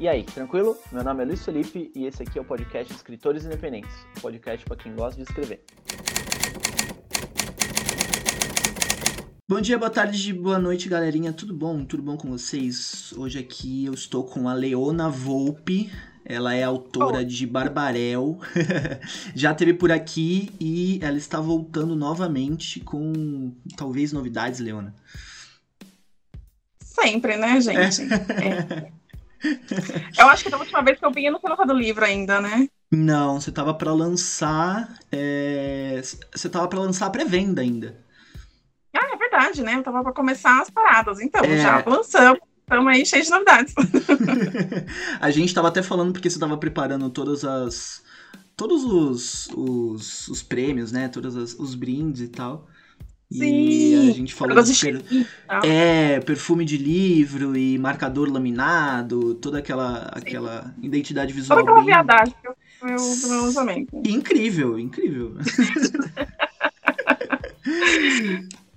E aí, tranquilo? Meu nome é Luiz Felipe e esse aqui é o podcast Escritores Independentes, um podcast para quem gosta de escrever. Bom dia, boa tarde, boa noite, galerinha. Tudo bom? Tudo bom com vocês? Hoje aqui eu estou com a Leona Volpe. Ela é autora oh. de Barbarel. Já teve por aqui e ela está voltando novamente com talvez novidades, Leona. Sempre, né, gente? É. É. Eu acho que da última vez que eu vim eu não tinha lançado o livro ainda, né? Não, você tava para lançar. É... Você tava para lançar a pré-venda ainda. Ah, é verdade, né? Eu tava pra começar as paradas. Então, é... já lançamos. Estamos aí cheios de novidades. a gente tava até falando porque você tava preparando todas as. Todos os, os, os prêmios, né? Todos os brindes e tal. Sim, e a gente falou de per... é, perfume de livro e marcador laminado, toda aquela, aquela identidade visual. Toda aquela bem... viadagem do meu, do meu lançamento. Incrível, incrível.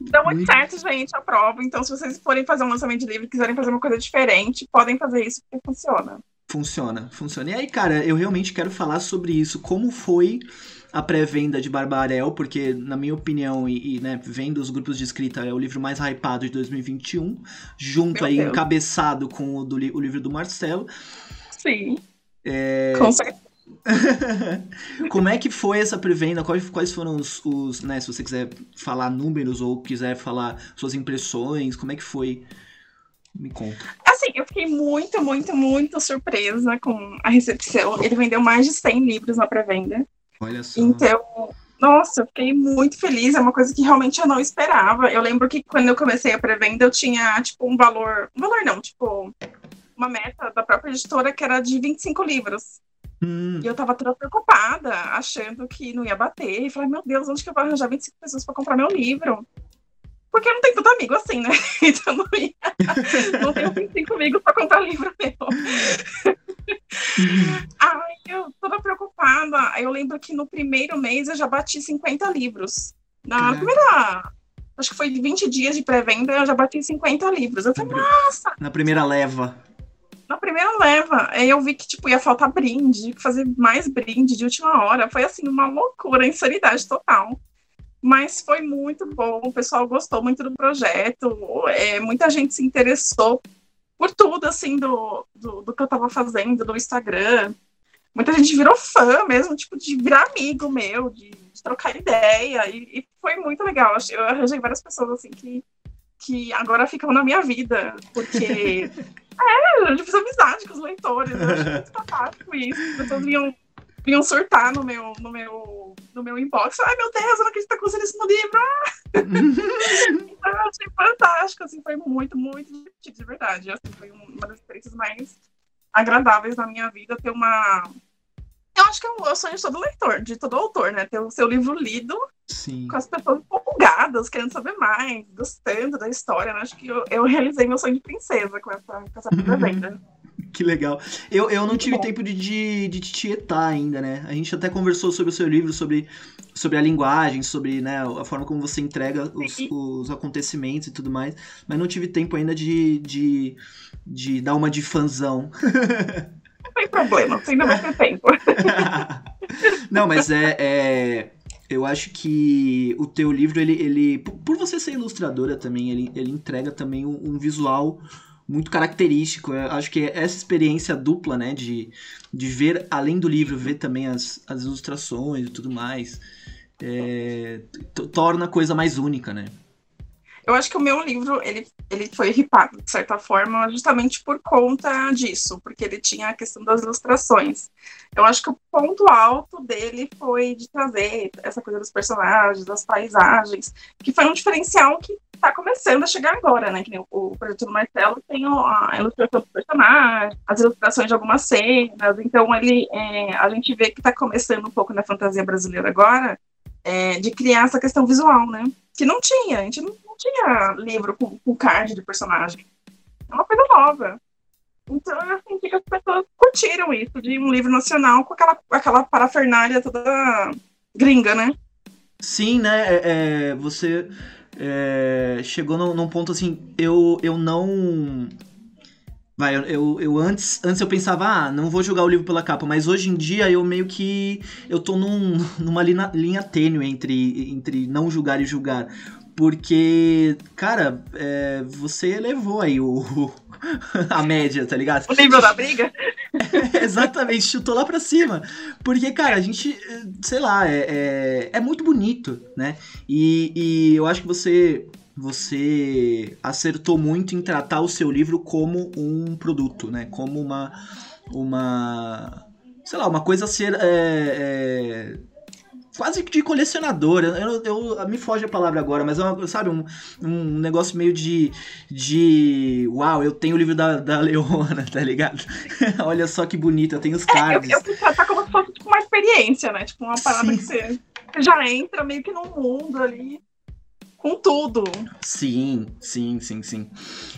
Deu muito certo, gente, a prova. Então, se vocês forem fazer um lançamento de livro e quiserem fazer uma coisa diferente, podem fazer isso porque funciona. Funciona, funciona. E aí, cara, eu realmente quero falar sobre isso. Como foi a pré-venda de Barbarel, porque, na minha opinião, e, e né, vendo os grupos de escrita, é o livro mais hypado de 2021, junto Meu aí, Deus. encabeçado com o, do, o livro do Marcelo. Sim. É... Com certeza. Como é que foi essa pré-venda? Quais, quais foram os, os, né, se você quiser falar números ou quiser falar suas impressões, como é que foi? Me conta. Assim, eu fiquei muito, muito, muito surpresa com a recepção. Ele vendeu mais de 100 livros na pré-venda. Olha só. Então, nossa, eu fiquei muito feliz. É uma coisa que realmente eu não esperava. Eu lembro que quando eu comecei a pré-venda, eu tinha, tipo, um valor. Um valor não, tipo, uma meta da própria editora que era de 25 livros. Hum. E eu tava toda preocupada, achando que não ia bater. E falei, meu Deus, onde que eu vou arranjar 25 pessoas para comprar meu livro? Porque eu não tenho tanto amigo assim, né? Então não ia. não tenho 25 amigos para comprar livro meu. Ai, eu toda preocupada. Eu lembro que no primeiro mês eu já bati 50 livros. Na Caraca. primeira. Acho que foi 20 dias de pré-venda, eu já bati 50 livros. Eu falei, nossa! Na primeira leva. Na primeira leva. Aí eu vi que, tipo, ia faltar brinde, fazer mais brinde de última hora. Foi, assim, uma loucura, insanidade total. Mas foi muito bom, o pessoal gostou muito do projeto, é, muita gente se interessou por tudo, assim, do, do, do que eu estava fazendo no Instagram. Muita gente virou fã mesmo, tipo, de virar amigo meu, de, de trocar ideia, e, e, foi muito legal. Eu arranjei várias pessoas, assim, que, que agora ficam na minha vida, porque... é, eu fiz amizade com os leitores, eu acho muito fantástico isso. As pessoas vinham vinham surtar no meu, no meu, no meu inbox. Ai, meu Deus, eu não acredito que tá acontecendo isso no livro. então, eu achei fantástico, assim, foi muito, muito divertido, de verdade. Assim, foi uma das experiências mais agradáveis da minha vida, ter uma... Eu acho que é o sonho de todo leitor, de todo autor, né? Ter o seu livro lido Sim. com as pessoas empolgadas, querendo saber mais, gostando da história. Né? Acho que eu, eu realizei meu sonho de princesa com essa, com essa venda. Que legal. Eu, eu não tive tempo de, de, de te tietar ainda, né? A gente até conversou sobre o seu livro, sobre, sobre a linguagem, sobre né, a forma como você entrega os, os acontecimentos e tudo mais, mas não tive tempo ainda de, de, de dar uma de fanzão. Não tem problema, ainda vai ter tempo. não, mas é, é, Eu acho que o teu livro, ele, ele por você ser ilustradora também, ele, ele entrega também um, um visual muito característico. Eu acho que essa experiência dupla, né, de, de ver além do livro, ver também as, as ilustrações e tudo mais, é, torna a coisa mais única, né? Eu acho que o meu livro, ele, ele foi ripado, de certa forma, justamente por conta disso, porque ele tinha a questão das ilustrações. Eu acho que o ponto alto dele foi de trazer essa coisa dos personagens, das paisagens, que foi um diferencial que está começando a chegar agora, né? Que nem o, projeto do Marcelo tem a ilustração dos personagens, as ilustrações de algumas cenas, então ele, é, a gente vê que está começando um pouco na fantasia brasileira agora, é, de criar essa questão visual, né? Que não tinha, a gente não, não tinha livro com, com card de personagem. É uma coisa nova. Então, eu senti que as pessoas curtiram isso, de um livro nacional com aquela, aquela parafernália toda gringa, né? Sim, né? É, é, você é, chegou num, num, ponto assim, eu, eu não. Vai, eu, eu antes, antes eu pensava, ah, não vou jogar o livro pela capa, mas hoje em dia eu meio que eu tô num, numa linha, linha tênue entre, entre não julgar e julgar. Porque, cara, é, você elevou aí o, a média, tá ligado? O nível da briga? exatamente, chutou lá pra cima. Porque, cara, a gente, sei lá, é, é, é muito bonito, né? E, e eu acho que você você acertou muito em tratar o seu livro como um produto, né? Como uma uma sei lá, uma coisa a ser é, é, quase de colecionador. Eu, eu, eu, me foge a palavra agora, mas é uma, sabe, um, um negócio meio de. de. Uau, eu tenho o livro da, da Leona, tá ligado? Olha só que bonito, eu tenho os cards. É, eu, eu tratar como se fosse tipo, uma experiência, né? Tipo, uma parada Sim. que você já entra meio que num mundo ali com tudo. Sim, sim, sim, sim.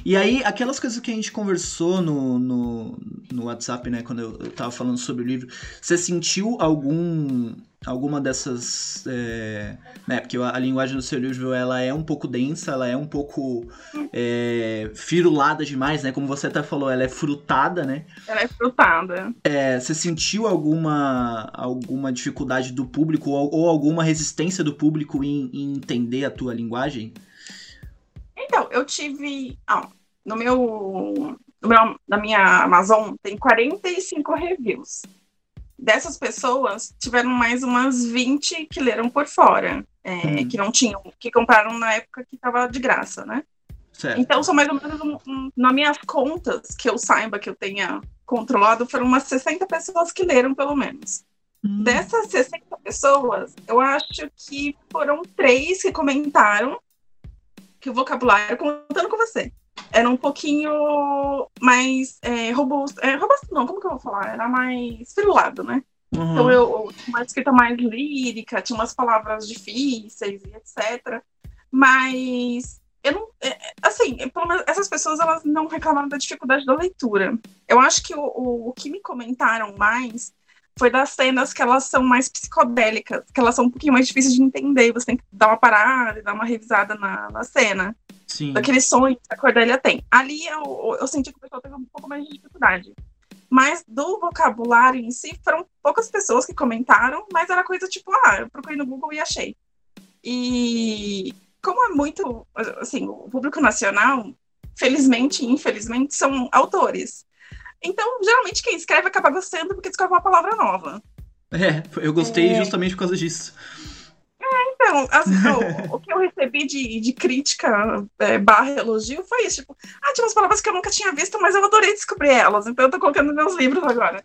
E aí, aquelas coisas que a gente conversou no, no, no WhatsApp, né, quando eu, eu tava falando sobre o livro, você sentiu algum alguma dessas é, né porque a, linguagem do seu livro ela é um pouco densa ela é um pouco é, firulada demais né? Como você até falou ela é frutada né? Ela é frutada. É, você sentiu alguma alguma dificuldade do público ou, ou alguma resistência do público em, em, entender a tua linguagem? Então eu tive ah, no meu no meu na minha Amazon tem 45 reviews dessas pessoas, tiveram mais umas 20 que leram por fora, é, hum. que não tinham, que compraram na época que estava de graça, né? Certo. Então, são mais ou menos, um, um, nas minhas contas, que eu saiba que eu tenha controlado, foram umas 60 pessoas que leram, pelo menos. Hum. Dessas 60 pessoas, eu acho que foram três que comentaram que o vocabulário, contando com você, era um pouquinho mais é, robusto. É, robusto não, como que eu vou falar? Era mais filulado, né? Uhum. Então eu, eu tinha uma escrita mais lírica, tinha umas palavras difíceis e etc. Mas eu não. É, assim, essas pessoas elas não reclamaram da dificuldade da leitura. Eu acho que o, o, o que me comentaram mais foi das cenas que elas são mais psicodélicas, que elas são um pouquinho mais difíceis de entender, você tem que dar uma parada e dar uma revisada na, na cena. Sim. Daquele sonho que a Cordélia tem. Ali eu, eu senti que o pessoal teve um pouco mais de dificuldade. Mas do vocabulário em si, foram poucas pessoas que comentaram, mas era coisa tipo, ah, eu procurei no Google e achei. E como é muito, assim, o público nacional, felizmente e infelizmente, são autores. Então, geralmente, quem escreve acaba gostando porque descobre uma palavra nova. É, eu gostei é... justamente por causa disso. É, então, assim, o, o, que eu recebi de, de crítica é, barra elogio foi isso, tipo, ah, tinha umas palavras que eu nunca tinha visto, mas eu adorei descobrir elas, então eu tô colocando nos meus livros agora.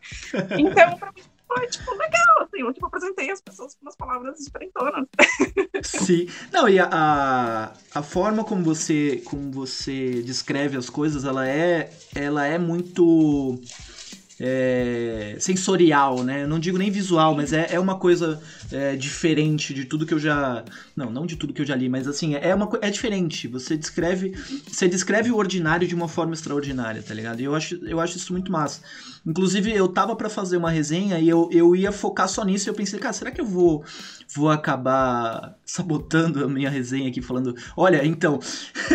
Então, pra mim, foi, tipo, legal, assim, eu, tipo, apresentei as pessoas com umas palavras diferentonas. Sim. Não, e a, a, a, forma como você, como você descreve as coisas, ela é, ela é muito é, sensorial, né? não digo nem visual, mas é, é uma coisa é, diferente de tudo que eu já. Não, não de tudo que eu já li, mas assim, é, uma, é diferente. Você descreve. Você descreve o ordinário de uma forma extraordinária, tá ligado? E eu acho, eu acho isso muito massa. Inclusive, eu tava para fazer uma resenha e eu, eu ia focar só nisso e eu pensei, cara, será que eu vou, vou acabar sabotando a minha resenha aqui, falando, olha, então,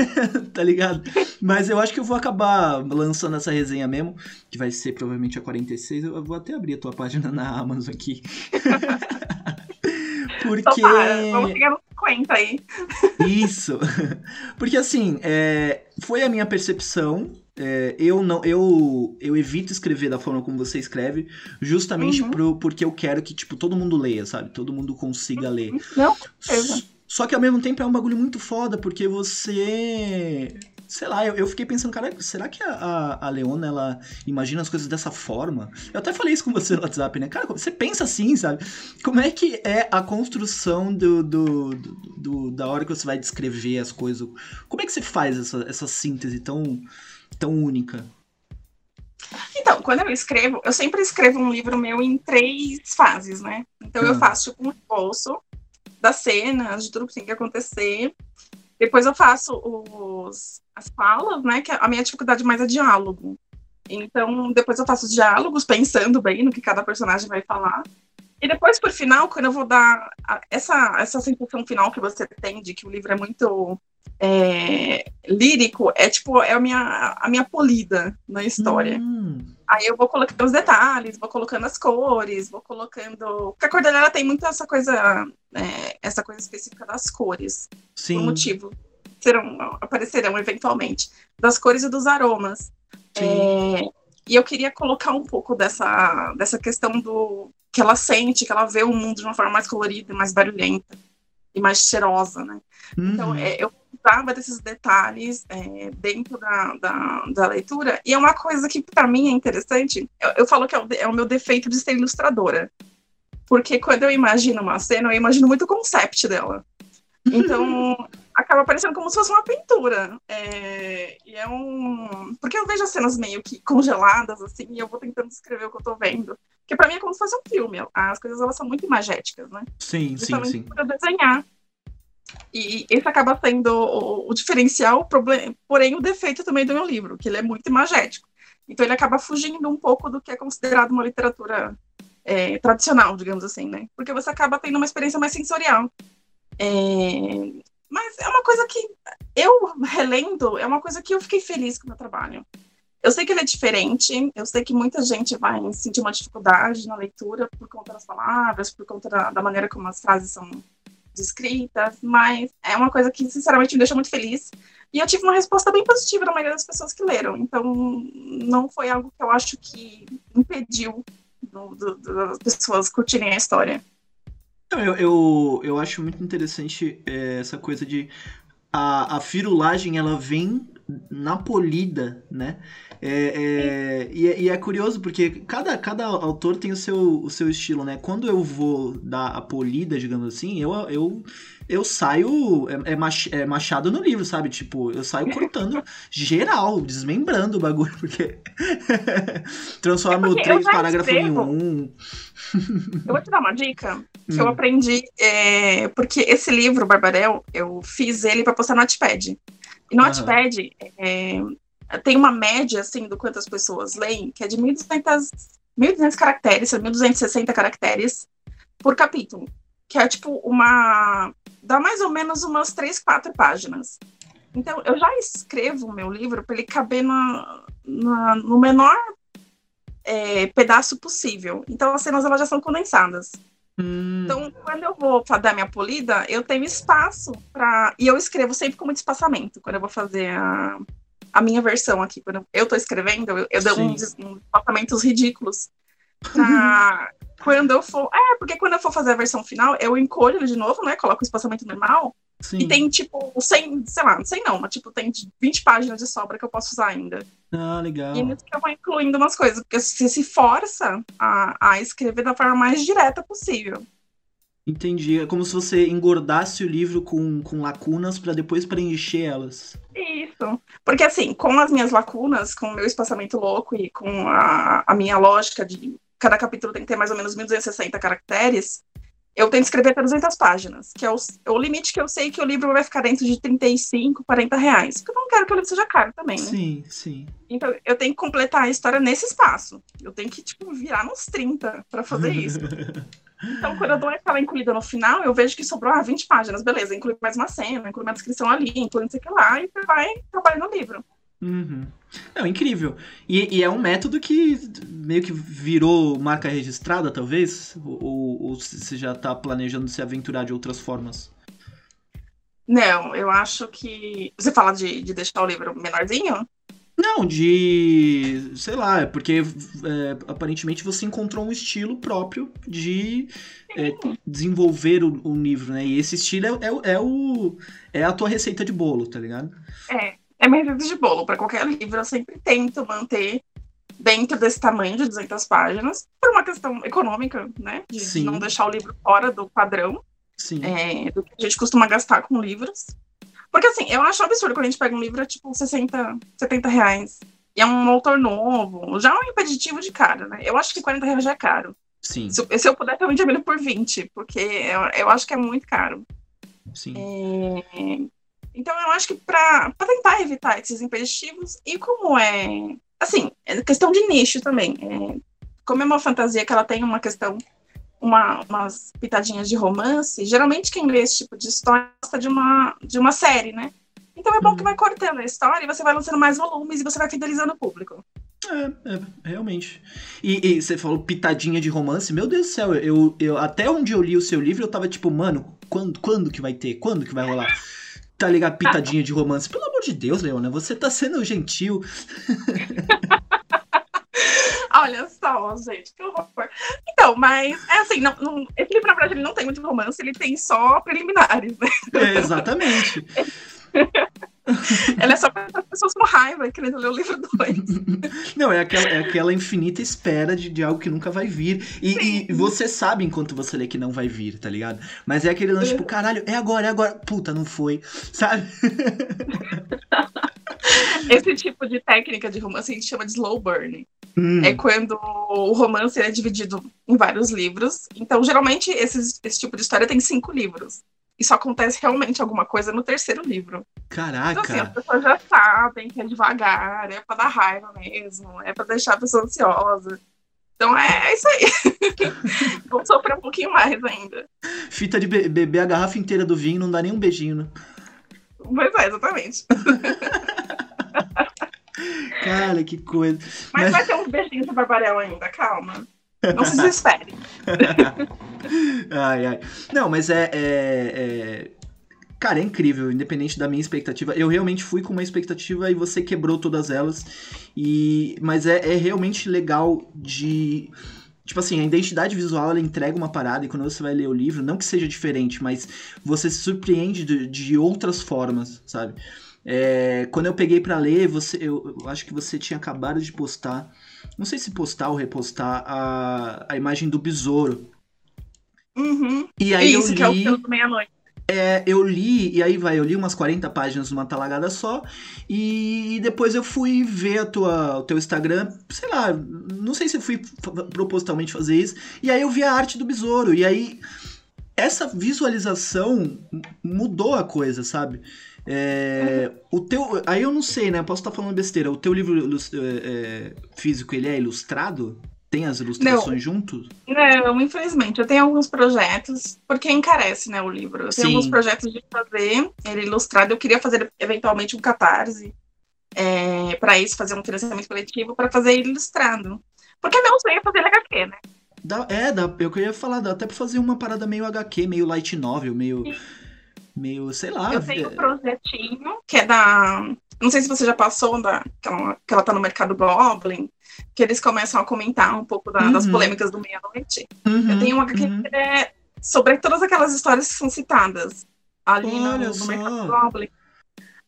tá ligado? Mas eu acho que eu vou acabar lançando essa resenha mesmo, que vai ser provavelmente a 46. Eu vou até abrir a tua página na Amazon aqui. Porque. Então, vamos chegar no 50 aí. Isso. Porque assim, é, foi a minha percepção é, eu não eu, eu evito escrever da forma como você escreve, justamente uhum. pro, porque eu quero que tipo todo mundo leia, sabe? Todo mundo consiga ler. Não, Só que ao mesmo tempo é um bagulho muito foda, porque você. Sei lá, eu, eu fiquei pensando, cara, será que a, a, Leona ela imagina as coisas dessa forma? Eu até falei isso com você no WhatsApp, né? Cara, você pensa assim, sabe? Como é que é a construção do, do, do, do da hora que você vai descrever as coisas? Como é que você faz essa, essa síntese tão tão única? Então, quando eu escrevo, eu sempre escrevo um livro meu em três fases, né? Então, eu ah. faço tipo, um esboço das cenas, de tudo que tem que acontecer. Depois eu faço os, as falas, né? Que a minha dificuldade mais é diálogo. Então, depois eu faço os diálogos, pensando bem no que cada personagem vai falar. E depois, por final, quando eu vou dar essa, essa sensação final que você tem de que o livro é muito é, lírico, é tipo, é a minha, a minha polida na história. Hum, Aí eu vou colocando os detalhes, vou colocando as cores, vou colocando. Porque a Cordelia tem muito essa coisa, é, essa coisa específica das cores, sim. por motivo. Serão, aparecerão eventualmente. Das cores e dos aromas. Sim. É, e eu queria colocar um pouco dessa, dessa questão do que ela sente, que ela vê o mundo de uma forma mais colorida, mais barulhenta e mais cheirosa, né? Então, Uhum. é, eu precisava desses detalhes é, dentro da, da, da leitura, e é uma coisa que, para mim, é interessante. Eu, eu falo que é o, é o meu defeito de ser ilustradora. Porque quando eu imagino uma cena, eu imagino muito o concept dela. Então, acaba parecendo como se fosse uma pintura. É, e é um. Porque eu vejo as cenas meio que congeladas, assim, e eu vou tentando descrever o que eu tô vendo. Porque para mim é como se fosse um filme. As coisas elas são muito imagéticas, né? Sim, sim, sim. para desenhar. E esse acaba sendo o, o diferencial, o problema, porém o defeito também do meu livro, que ele é muito imagético. Então ele acaba fugindo um pouco do que é considerado uma literatura é, tradicional, digamos assim, né? Porque você acaba tendo uma experiência mais sensorial. É, Mas é uma coisa que eu relendo, é uma coisa que eu fiquei feliz com o meu trabalho. Eu sei que ele é diferente, eu sei que muita gente vai sentir uma dificuldade na leitura por conta das palavras, por conta da, da maneira como as frases são descritas, mas é uma coisa que, sinceramente, me deixa muito feliz. E eu tive uma resposta bem positiva da maioria das pessoas que leram, então não foi algo que eu acho que impediu do- do- das pessoas curtirem a história. Eu, eu, eu acho muito interessante é, essa coisa de a, a firulagem ela vem na polida, né? É, é, e, é, e é curioso porque cada, cada autor tem o seu, o seu estilo, né? Quando eu vou dar a polida, digamos assim, eu, eu, eu saio é, é é machado no livro, sabe? Tipo, eu saio cortando geral, desmembrando o bagulho, porque transforma É o eu três já parágrafo em um. Eu vou te dar uma dica que eu Hum. aprendi, é, porque esse livro, Barbarel, eu fiz ele para postar no Notepad. E. Notepad é, tem uma média, assim, do quanto as pessoas leem, que é de 1.200, 1.200 caracteres, 1.260 caracteres por capítulo. Que é, tipo, uma... dá mais ou menos umas 3, 4 páginas. Então, eu já escrevo o meu livro para ele caber na, na- no menor é, pedaço possível. Então, as cenas elas já são condensadas. Hum, Então, quando eu vou dar minha polida, eu tenho espaço para. E eu escrevo sempre com muito espaçamento. Quando eu vou fazer a, a minha versão aqui, quando eu estou escrevendo, eu, eu dou uns, uns espaçamentos ridículos. Pra quando eu for. É, porque quando eu for fazer a versão final, eu encolho de novo, né? Coloco o espaçamento normal. Sim. E tem, tipo, 100, sei lá, não sei não, mas tipo, tem 20 páginas de sobra que eu posso usar ainda. Ah, legal. E é que eu vou incluindo umas coisas, porque você se força a, a escrever da forma mais direta possível. Entendi. É como se você engordasse o livro com, com lacunas pra depois preencher elas. Isso. Porque, assim, com as minhas lacunas, com o meu espaçamento louco e com a, a minha lógica de cada capítulo tem que ter mais ou menos 1.260 caracteres, eu tento escrever até 200 páginas, que é o, é o limite que eu sei que o livro vai ficar dentro de 35, 40 reais. Porque eu não quero que o livro seja caro também, né? Sim, sim. Então, eu tenho que completar a história nesse espaço. Eu tenho que, tipo, virar nos 30 para fazer isso. Então, quando eu dou aquela incluída no final, eu vejo que sobrou ah, 20 páginas, beleza, inclui mais uma cena, inclui uma descrição ali, inclui não sei o que lá, e vai trabalhando no livro. Uhum. Não, incrível. E, e é um método que meio que virou marca registrada, talvez? Ou, ou- você já tá planejando se aventurar de outras formas? Não, eu acho que. Você fala de, de deixar o livro menorzinho? Não, de. sei lá, é porque é, aparentemente você encontrou um estilo próprio de é, desenvolver o, o livro, né? E esse estilo é, é, é o. é a tua receita de bolo, tá ligado? É. É minha receita de bolo. Para qualquer livro, eu sempre tento manter dentro desse tamanho de 200 páginas, por uma questão econômica, né? De, Sim. não deixar o livro fora do padrão. Sim. é, do que a gente costuma gastar com livros. Porque assim, eu acho absurdo quando a gente pega um livro é tipo 60, 70 reais. E é um autor novo, já é um impeditivo de cara, né? Eu acho que 40 reais já é caro. Sim, Se, eu- se eu puder, eu vendia ele por 20, porque eu, eu acho que é muito caro. sim. É, Então eu acho que para tentar evitar esses impeditivos, e como é. Assim, é questão de nicho também. é, como é uma fantasia que ela tem uma questão uma, umas pitadinhas de romance, geralmente quem lê esse tipo de história gosta de uma, de uma série, né? Então é bom que Uhum. vai cortando a história e você vai lançando mais volumes e você vai fidelizando o público. É, é, realmente. E, e você falou pitadinha de romance, meu Deus do céu, eu, eu até onde eu li o seu livro, eu tava tipo, mano, quando, quando que vai ter? Quando que vai rolar? Tá ligado? Pitadinha de romance. Pelo amor de Deus, Leona, você tá sendo gentil. Olha só, gente, que horror. Então, mas é assim, não, não- esse livro, na verdade, ele não tem muito romance, ele tem só preliminares, né? É, exatamente. Ele é só para as pessoas com raiva querendo ler o livro 2. Não, é aquela, é aquela infinita espera de, de algo que nunca vai vir. E, e você sabe enquanto você lê que não vai vir, tá ligado? Mas é aquele lance, tipo, caralho, é agora, é agora. Puta, não foi. Sabe? Esse tipo de técnica de romance a gente chama de slow burn. Hum, É quando o romance é dividido em vários livros. Então, geralmente, esses- esse tipo de história tem cinco livros. E só acontece realmente alguma coisa no terceiro livro. Então, assim, as caraca. pessoas já sabem que é devagar, é pra dar raiva mesmo, é pra deixar a pessoa ansiosa. Então é, isso aí. Vou sofrer um pouquinho mais ainda. Fita de be- beber a garrafa inteira do vinho, não dá nem um beijinho, né? Pois é, exatamente. Cara, que coisa. Mas, Mas- vai ter uns beijinhos do Barbarel ainda, calma. Não se desespere. Ai, ai. Não, mas é, é- é- Cara, é incrível, independente da minha expectativa. Eu realmente fui com uma expectativa e você quebrou todas elas. E... Mas é, é realmente legal de. Tipo assim, a identidade visual ela entrega uma parada e quando você vai ler o livro, não que seja diferente, mas você se surpreende de, de outras formas, sabe? É, quando eu peguei pra ler, você, eu, eu acho que você tinha acabado de postar, não sei se postar ou repostar, a, a imagem do besouro. Uhum. E aí Isso, eu que é o li, pelo do meia-noite. é, eu li, e aí vai, eu li umas 40 páginas numa talagada só, e, depois eu fui ver a tua, o teu Instagram, sei lá, não sei se eu fui propositalmente fazer isso, e aí eu vi a arte do besouro, e aí essa visualização mudou a coisa, sabe? É, o teu, aí eu não sei, né? Posso estar falando besteira. O teu livro é, é, físico ele é ilustrado? Tem as ilustrações juntos? Não, infelizmente, eu tenho alguns projetos, porque encarece, né, o livro. Eu tenho Sim. alguns projetos de fazer ele ilustrado. Eu queria fazer, eventualmente, um catarse. É, para isso, fazer um financiamento coletivo, para fazer ele ilustrado. Porque meu sonho é fazer ele HQ, né? Dá, é, dá, eu queria falar, dá até pra fazer uma parada meio HQ, meio light novel, meio. Meio, sei lá. eu tenho um projetinho, que é da. Não sei se você já passou da. Que ela, que ela tá no mercado Goblin, que eles começam a comentar um pouco da- das Uhum. polêmicas do meia-noite. Uhum, Eu tenho um HQ uhum. que é sobre todas aquelas histórias que são citadas ali no, Olha no. Mercado Goblin.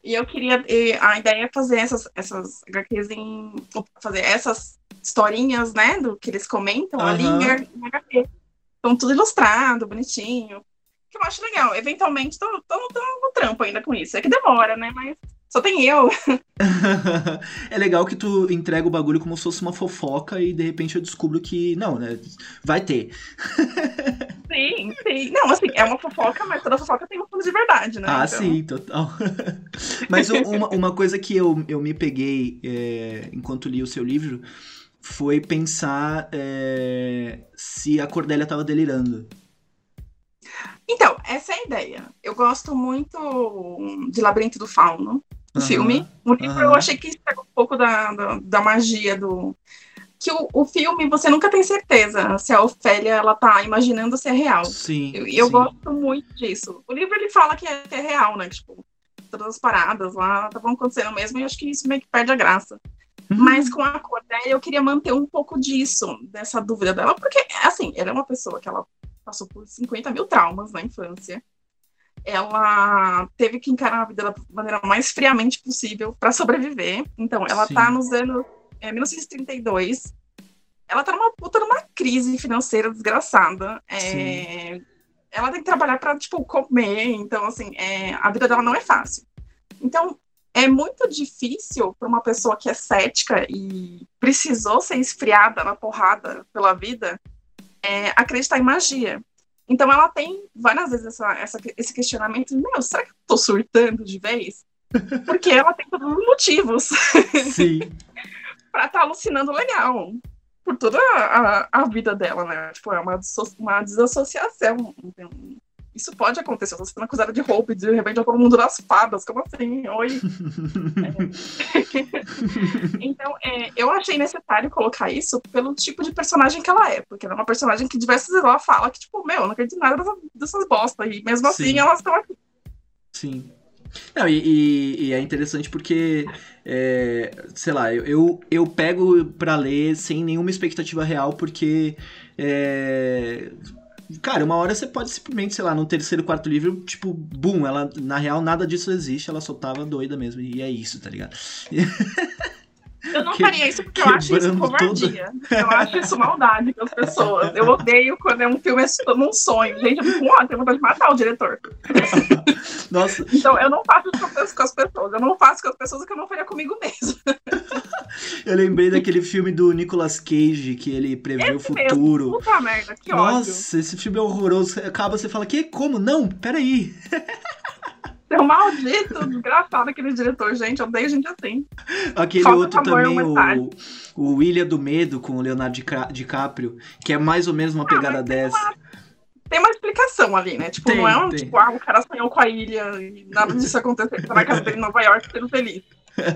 E eu queria. e a ideia é fazer essas, essas HQs em. fazer essas historinhas, né? Do que eles comentam ali em, em HQ. Então, tudo ilustrado, bonitinho. Que eu acho legal. Eventualmente, tô no trampo ainda com isso. É que demora, né? Mas só tem eu. é legal que tu entrega o bagulho como se fosse uma fofoca e de repente eu descubro que. Não, né? Vai ter. Sim, sim. Não, assim, é uma fofoca, mas toda fofoca tem um fundo de verdade, né? Ah, Então, sim, total. Mas uma, uma coisa que eu, eu me peguei é, enquanto li o seu livro foi pensar é, se a Cordélia tava delirando. Então, essa é a ideia. Eu gosto muito de Labirinto do Fauno, o Aham, filme. O livro aham. eu achei que estragou um pouco da, da, da magia do. Que o, o filme você nunca tem certeza se a Ofélia ela tá imaginando se é real. Sim. E eu, eu sim. gosto muito disso. O livro ele fala que é, que é real, né? Que, tipo, todas as paradas lá estavam acontecendo mesmo, e eu acho que isso meio que perde a graça. Uhum. Mas com a Cordélia eu queria manter um pouco disso, dessa dúvida dela, porque, assim, ela é uma pessoa que ela passou por 50 mil traumas na infância. Ela teve que encarar a vida da maneira mais friamente possível para sobreviver. Então, ela Sim. tá nos anos é, 1932. Ela tá numa puta numa crise financeira desgraçada. É, ela tem que trabalhar para tipo, comer. Então, assim, é, a vida dela não é fácil. Então, é muito difícil para uma pessoa que é cética e precisou ser esfriada na porrada pela vida é, acreditar em magia. Então ela tem várias vezes essa, essa- esse questionamento meu, será que eu tô surtando de vez? Porque ela tem todos os motivos para estar alucinando legal. por toda a, a vida dela, né? Tipo, é uma, uma desassociação. Isso pode acontecer. Você sendo acusada de roubo e de repente todo mundo das fadas. Como assim? Oi. é. então, é, eu achei necessário colocar isso pelo tipo de personagem que ela é. Porque ela é uma personagem que diversas vezes ela fala que, tipo, meu, não acredito em nada dessas, dessas bostas. E mesmo assim Sim. elas estão aqui. Sim. Não, e, e, e, é interessante porque, é, sei lá, eu, eu, eu pego para ler sem nenhuma expectativa real, porque é, Cara, uma hora você pode simplesmente, sei lá, no terceiro, quarto livro, tipo, boom, ela, na real, nada disso existe, ela só tava doida mesmo, e é isso, tá ligado? Eu não faria isso porque eu acho isso covardia. Toda... Eu acho isso maldade com as pessoas. Eu odeio quando é um filme num sonho. Gente, eu fico, ó, tenho vontade de matar o diretor. Nossa. Então eu não faço isso com as pessoas. Eu não faço com as pessoas o que eu não faria comigo mesmo. Eu lembrei daquele filme do Nicolas Cage, que ele prevê o futuro. Mesmo. Puta merda, que Nossa, ódio. Nossa, esse filme é horroroso. Acaba, você fala, que? Como? Não, peraí. É um maldito, desgraçado aquele diretor, gente. Eu odeio gente assim. Aquele Falta outro também, o, o Ilha do Medo, com o Leonardo DiCaprio, que é mais ou menos uma ah, pegada dessa. Uma, tem uma explicação ali, né? Tipo, tem, não é um tipo, ah, o cara sonhou com a ilha e nada disso aconteceu. Você vai casa dele em Nova York sendo feliz.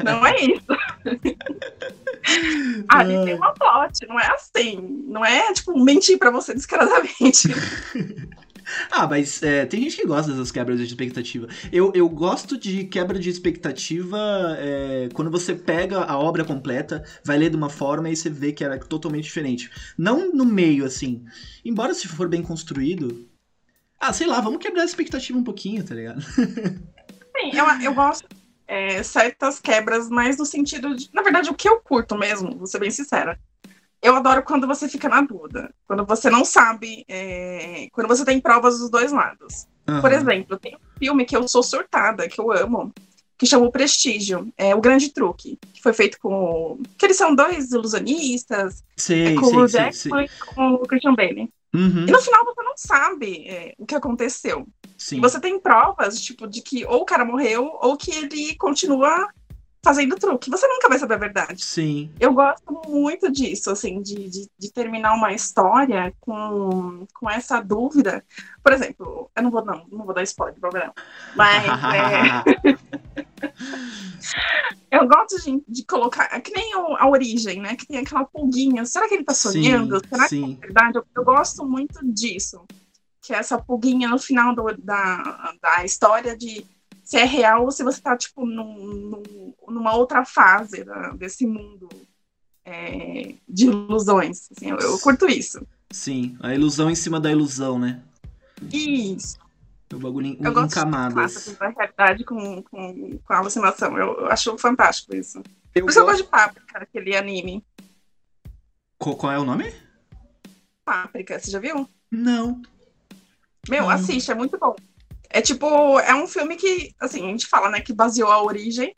Não é isso. Ali tem uma plot, não é assim. Não é, tipo, mentir pra você descaradamente. Ah, mas é, tem gente que gosta dessas quebras de expectativa. Eu, eu gosto de quebra de expectativa é, quando você pega a obra completa, vai ler de uma forma e você vê que era totalmente diferente. Não no meio, assim. Embora se for bem construído. Ah, sei lá, vamos quebrar a expectativa um pouquinho, tá ligado? Sim, eu, eu gosto é, certas quebras, mas no sentido de. Na verdade, o que eu curto mesmo, vou ser bem sincera eu adoro quando você fica na dúvida, quando você não sabe, é, quando você tem provas dos dois lados. Uhum. Por exemplo, tem um filme que eu sou surtada, que eu amo, que chama O Prestígio, é O Grande Truque, que foi feito com. que eles são dois ilusionistas, sim, é, com sim, o Jackson e com o Christian Bale. Uhum. E no final você não sabe é, o que aconteceu. Sim. Você tem provas, tipo, de que ou o cara morreu ou que ele continua fazendo truque. Você nunca vai saber a verdade. Sim. Eu gosto muito disso, assim, de, de, de, terminar uma história com, com essa dúvida. Por exemplo, eu não vou, não, não vou dar spoiler do programa, mas é... eu gosto de, de colocar, é que nem a origem, né? Que tem aquela pulguinha. Será que ele tá sonhando? Sim, Será sim. que é verdade? Eu, eu gosto muito disso. Que é essa pulguinha no final do, da, da história de se é real ou se você está tipo num, num, numa outra fase da, desse mundo é, de ilusões. Assim, eu, eu, curto isso. Sim, a ilusão em cima da ilusão, né? Isso. O bagulho em, eu em gosto camadas. De a realidade com, com, com a alucinação. Eu, eu acho fantástico isso. Eu Por isso gosto... eu gosto de Páprica, aquele anime. Qual, qual é o nome? Páprica, você já viu? Não. Meu, Não. assiste, é muito bom. É tipo, é um filme que, assim, a gente fala, né, que baseou a origem,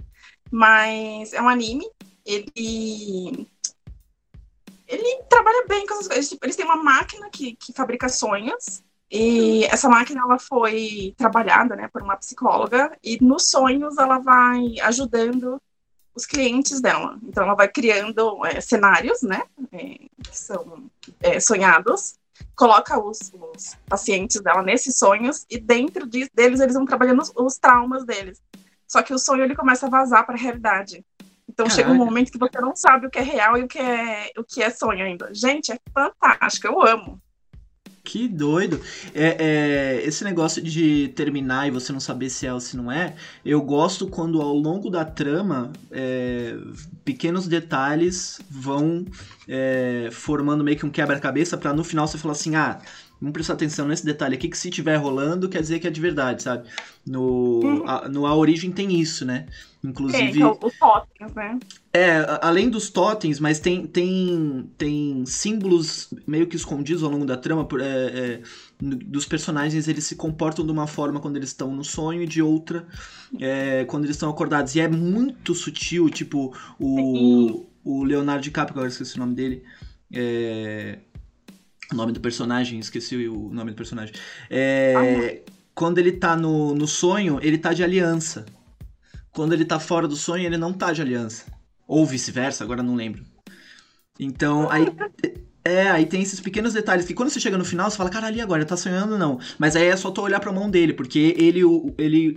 mas é um anime. Ele. Ele trabalha bem com essas coisas. Eles têm uma máquina que, que fabrica sonhos. E essa máquina ela foi trabalhada né, por uma psicóloga. E nos sonhos ela vai ajudando os clientes dela. Então ela vai criando é, cenários, né? É, que são é, sonhados coloca os, os, pacientes dela nesses sonhos e dentro de, deles eles vão trabalhando os, os, traumas deles. Só que o sonho ele começa a vazar para a realidade. Então Caraca. chega um momento que você não sabe o que é real e o que é o que é sonho ainda. Gente, é fantástico, eu amo. Que doido. É, é, esse negócio de terminar e você não saber se é ou se não é, eu gosto quando ao longo da trama é, pequenos detalhes vão é, formando meio que um quebra-cabeça para no final você falar assim, ah, vamos prestar atenção nesse detalhe aqui que se tiver rolando quer dizer que é de verdade, sabe? No, uhum. a, no A Origem tem isso, né? Inclusive. É, os totens, né? É, além dos totens, mas tem, tem, tem símbolos meio que escondidos ao longo da trama. É, é, dos personagens, eles se comportam de uma forma quando eles estão no sonho e de outra é, quando eles estão acordados. E é muito sutil, tipo, o, o Leonardo DiCaprio, agora esqueci o nome dele. É, o nome do personagem, esqueci o nome do personagem. É, ah, quando ele tá no, no sonho, ele tá de aliança. Quando ele tá fora do sonho, ele não tá de aliança. Ou vice-versa, agora não lembro. Então, aí. É, aí tem esses pequenos detalhes que quando você chega no final, você fala, cara, ali agora, tá sonhando não. Mas aí é só tu olhar pra mão dele, porque ele, o, ele,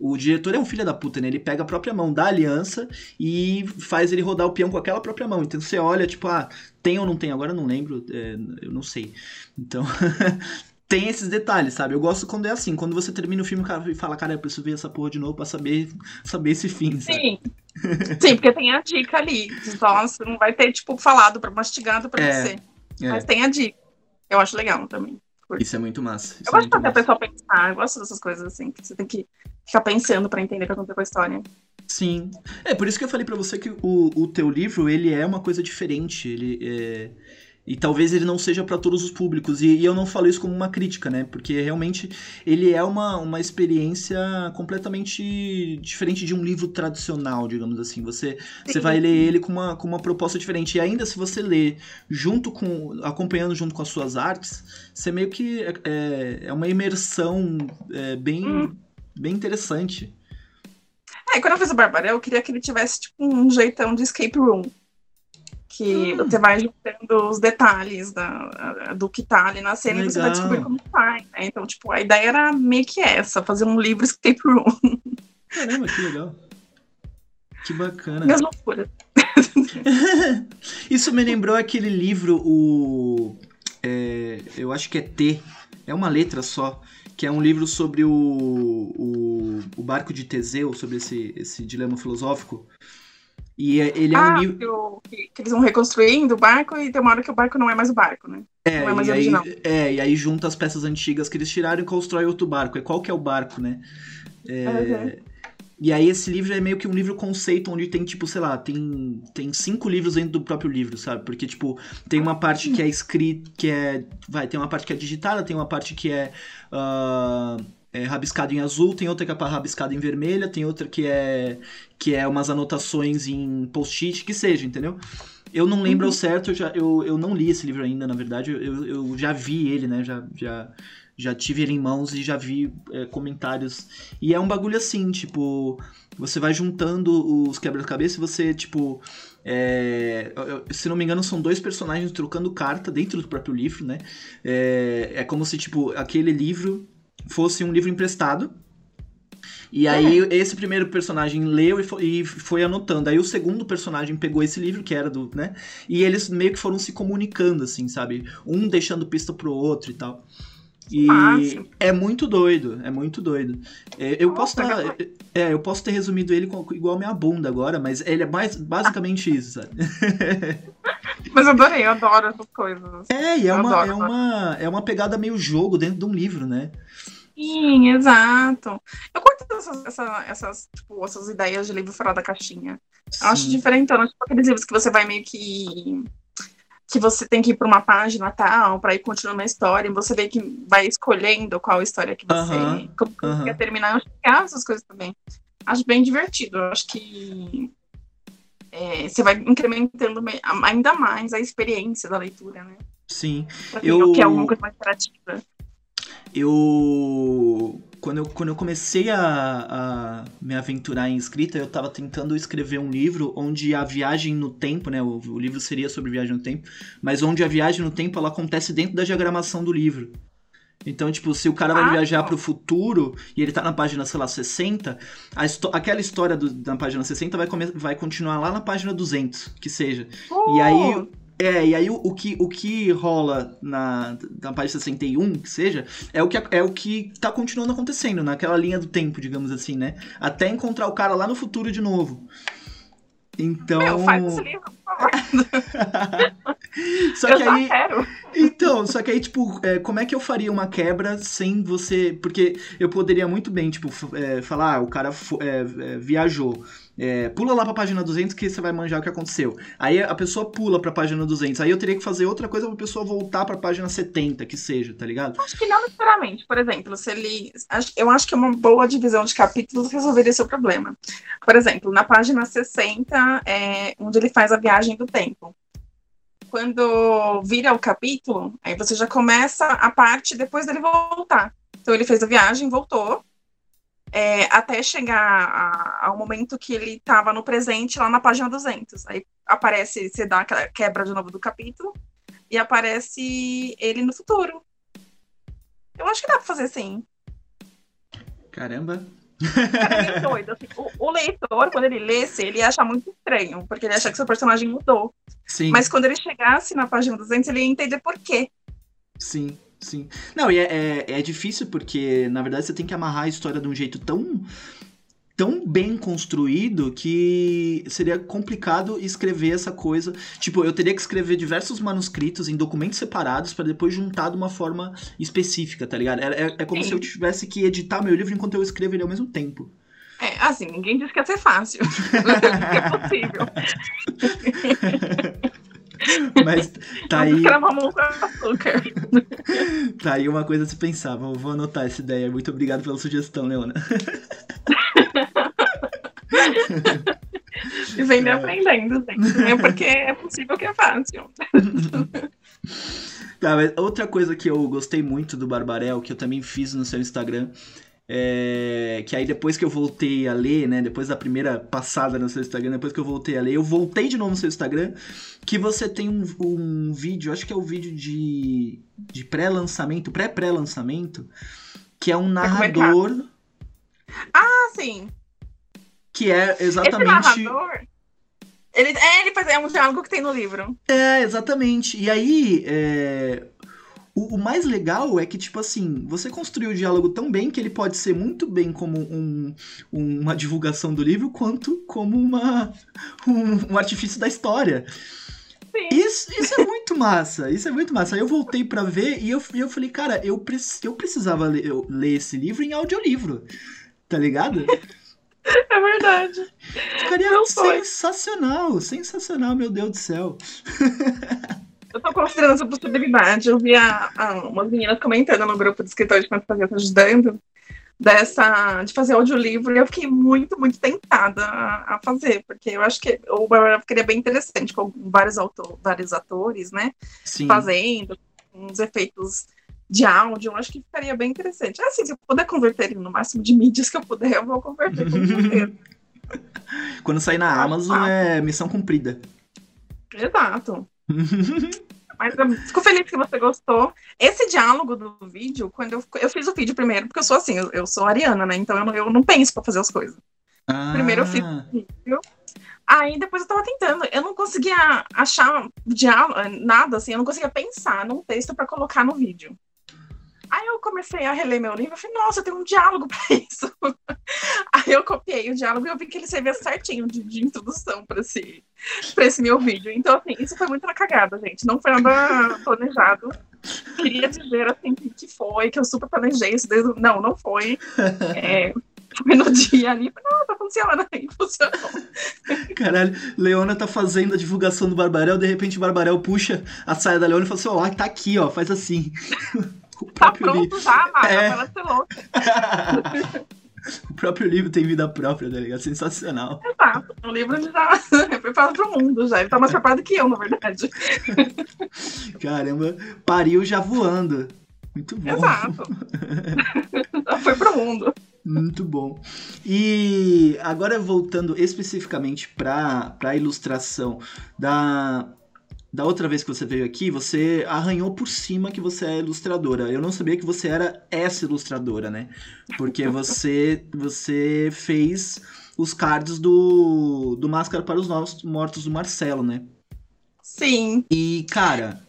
o diretor é um filho da puta, né? Ele pega a própria mão da aliança e faz ele rodar o peão com aquela própria mão. Então você olha, tipo, ah, tem ou não tem? Agora eu não lembro, é, eu não sei. Então, tem esses detalhes, sabe? Eu gosto quando é assim, quando você termina o filme e fala, cara, eu preciso ver essa porra de novo pra saber, saber esse fim, sabe? Sim. Sim, porque tem a dica ali. Então, você não vai ter, tipo, falado pra mastigado pra É, você. É, Mas tem a dica. Eu acho legal também. isso é muito massa. isso Eu é gosto de muito fazer a pessoa pensar. Eu gosto dessas coisas assim, que você tem que ficar pensando pra entender o que aconteceu com a história. Sim. É, por isso que eu falei pra você que o, o teu livro, ele é uma coisa diferente. Ele é... E talvez ele não seja pra todos os públicos. E, e eu não falo isso como uma crítica, né? Porque realmente ele é uma, uma experiência completamente diferente de um livro tradicional, digamos assim. Você, você vai ler ele com uma, com uma proposta diferente. E ainda se você lê junto com. acompanhando junto com as suas artes, você meio que. É, é- é uma imersão é, bem, Hum. bem interessante. É, quando eu fiz o Barbarel, eu queria que ele tivesse, tipo, um jeitão de escape room. Que Hum. você vai juntando os detalhes da, do que tá ali na cena e você vai Legal. descobrir como faz, né? Então, tipo, a ideia era meio que essa, fazer um livro escape room. Caramba, que legal. Que bacana. Minhas loucuras. Isso me lembrou aquele livro, o. é, eu acho que é T, é uma letra só, que é um livro sobre o, o, o barco de Teseu, sobre esse, esse dilema filosófico. E é- ele é um ah, livro. que, que- eles vão reconstruindo o barco e tem uma hora que o barco não é mais o barco, né? É, não é mais e aí, original. é, e aí junta as peças antigas que eles tiraram e constrói outro barco. E qual que é o barco, né? É, Uhum. E aí esse livro é meio que um livro conceito, onde tem, tipo, sei lá, tem, tem cinco livros dentro do próprio livro, sabe? Porque, tipo, tem uma parte que é escrita, que é... Vai, tem uma parte que é digitada, tem uma parte que é... ah, é rabiscado em azul, tem outra que é rabiscado em vermelha, tem outra que é que é umas anotações em post-it, que seja, entendeu? Eu não lembro ao certo, eu, já, eu, eu não li esse livro ainda, na verdade, eu, eu já vi ele, né? Já, já, já tive ele em mãos e já vi é, comentários. E é um bagulho assim, tipo, você vai juntando os quebra-cabeça e você, tipo. é, se não me engano, são dois personagens trocando carta dentro do próprio livro, né? É, é como se, tipo, aquele livro fosse um livro emprestado. E aí, esse primeiro personagem leu e foi, e foi anotando. Aí, o segundo personagem pegou esse livro, que era do, né? E eles meio que foram se comunicando, assim, sabe? Um deixando pista pro outro e tal. E é muito doido, é muito doido. É, eu, Nossa, posso tá, legal. é, eu posso ter resumido ele com- igual minha bunda agora, mas ele é mais basicamente isso, sabe? Mas eu adorei, eu adoro essas coisas. É, e é Eu uma, adoro, é, uma, é uma pegada meio jogo dentro de um livro, né? Sim, exato. Eu curto essas, essa- essas, tipo, essas ideias de livro fora da caixinha. Eu acho Sim. diferentão, tipo aqueles livros que você vai meio que. Que você tem que ir para uma página tal, para ir continuando a história, e você vê que vai escolhendo qual história que você. Aham, como que você aham. quer terminar. Eu acho legal essas coisas também. Acho bem divertido. Eu acho que. é, você vai incrementando me- ainda mais a experiência da leitura, né? Sim. Pra quem Eu- quer alguma coisa mais interativa. Eu quando eu, quando eu comecei a, a me aventurar em escrita, eu tava tentando escrever um livro onde a viagem no tempo, né? O, o livro seria sobre viagem no tempo, mas onde a viagem no tempo ela acontece dentro da diagramação do livro. Então, tipo, se o cara vai Ah, viajar tá. pro futuro e ele tá na página, sei lá, 60, a histó- aquela história do, da página 60 vai, vai continuar lá na página 200, que seja. E aí, Uh, é, e aí o, o que, o que rola na, na página 61, que seja, é o que, é o que tá continuando acontecendo, naquela linha do tempo, digamos assim, né? Até encontrar o cara lá no futuro de novo. Então. Meu, faz esse livro, por favor. só eu que aí. quero. Então, só que aí, tipo, é, como é que eu faria uma quebra sem você. Porque eu poderia muito bem, tipo, é, falar, ah, o cara é, é, viajou. É, pula lá pra página 200 que você vai manjar o que aconteceu. Aí a pessoa pula pra página 200. Aí eu teria que fazer outra coisa pra pessoa voltar pra página 70, que seja, tá ligado? Acho que não necessariamente. Por exemplo, se ele. Eu acho que uma boa divisão de capítulos resolveria seu problema. Por exemplo, na página 60, é onde ele faz a viagem do tempo. Quando vira o capítulo, aí você já começa a parte depois dele voltar. Então ele fez a viagem, voltou. É, até chegar a- ao momento que ele estava no presente, lá na página 200. Aí aparece, você dá aquela quebra de novo do capítulo, e aparece ele no futuro. Eu acho que dá pra fazer sim. Caramba. Cara, é doido. assim. O, o leitor, quando ele lesse, ele ia achar muito estranho, porque ele ia achar que seu personagem mudou. Sim. Mas quando ele chegasse na página 200, ele ia entender por quê. Sim, sim. Não, e é, é, é difícil porque, na verdade, você tem que amarrar a história de um jeito tão, tão bem construído que seria complicado escrever essa coisa. Tipo, eu teria que escrever diversos manuscritos em documentos separados para depois juntar de uma forma específica, tá ligado? É, é, é como Sim. se eu tivesse que editar meu livro enquanto eu escrevo ele ao mesmo tempo. É, assim, ninguém disse que ia ser fácil. é possível. Mas tá aí, tá aí uma coisa a se pensar. Vou, vou anotar essa ideia. Muito obrigado pela sugestão, Leona. E É. aprendendo, gente. Não é porque é possível que é fácil. Tá, mas outra coisa que eu gostei muito do Barbarel, que eu também fiz no seu Instagram, é que aí depois que eu voltei a ler, né, depois da primeira passada no seu Instagram, depois que eu voltei a ler, eu voltei de novo no seu Instagram, que você tem um, um vídeo, acho que é o vídeo de, de pré-lançamento, pré-pré-lançamento, que é um narrador, Ah, sim. que é Esse exatamente... narrador. Ele, é, ele faz, é um diálogo que tem no livro. É, exatamente. E aí, é, o, o mais legal é que, tipo assim, você construiu o diálogo tão bem que ele pode ser muito bem como um, uma divulgação do livro, quanto como uma, um, um artifício da história. Isso, isso é muito massa, isso é muito massa. Aí eu voltei pra ver e eu, eu falei, cara, eu, prec- eu precisava ler, eu- ler esse livro em audiolivro, tá ligado? É verdade. Ficaria Não foi. sensacional, sensacional, meu Deus do céu. Eu tô considerando essa possibilidade. Eu vi a, a- umas meninas comentando no grupo de escritores que fantasia tá ajudando dessa de fazer audiolivro e eu fiquei muito, muito tentada a, a fazer, porque eu acho que o Barbara ficaria bem interessante com vários, autor, vários atores, né? Sim. Fazendo uns efeitos de áudio, eu acho que ficaria bem interessante. Assim, se eu puder converter ele no máximo de mídias que eu puder, eu vou converter com certeza. Quando sair na Ah, Amazon tá. é missão cumprida. Exato. Mas eu fico feliz que você gostou. Esse diálogo do vídeo, quando eu, eu fiz o vídeo primeiro, porque eu sou assim, eu, eu sou ariana, né? Então eu não, eu não penso pra fazer as coisas. Primeiro eu fiz Ah, o vídeo. Aí depois eu tava tentando, eu não conseguia achar diálogo, nada assim, eu não conseguia pensar num texto pra colocar no vídeo. Aí eu comecei a reler meu livro e falei, nossa, tem um diálogo pra isso. Aí eu copiei o diálogo e eu vi que ele servia certinho de, de introdução pra esse, pra esse meu vídeo. Então, assim, isso foi muito na cagada, gente. Não foi nada planejado. Queria dizer, assim, que, foi, que eu super planejei isso desde... Não, não foi. É, foi no dia ali. Não, tá funcionando aí, funcionou. caralho, Leona tá fazendo a divulgação do Barbarel, de repente o Barbarel puxa a saia da Leona e fala assim, ó, tá aqui, ó, faz assim. O Tá próprio livro. pronto já, Maga, É. o próprio livro tem vida própria, tá ligado? Sensacional. Exato. O livro já é preparado pro mundo, já. Ele tá mais preparado que eu, na verdade. Caramba, pariu já voando. Muito bom. Exato. já foi pro mundo. Muito bom. E agora voltando especificamente para a ilustração da, da outra vez que você veio aqui, você arranhou por cima que você é ilustradora. Eu não sabia que você era essa ilustradora, né? Porque você você fez os cards do, do Máscara para os Novos Mortos do Marcelo, né? Sim. E, cara,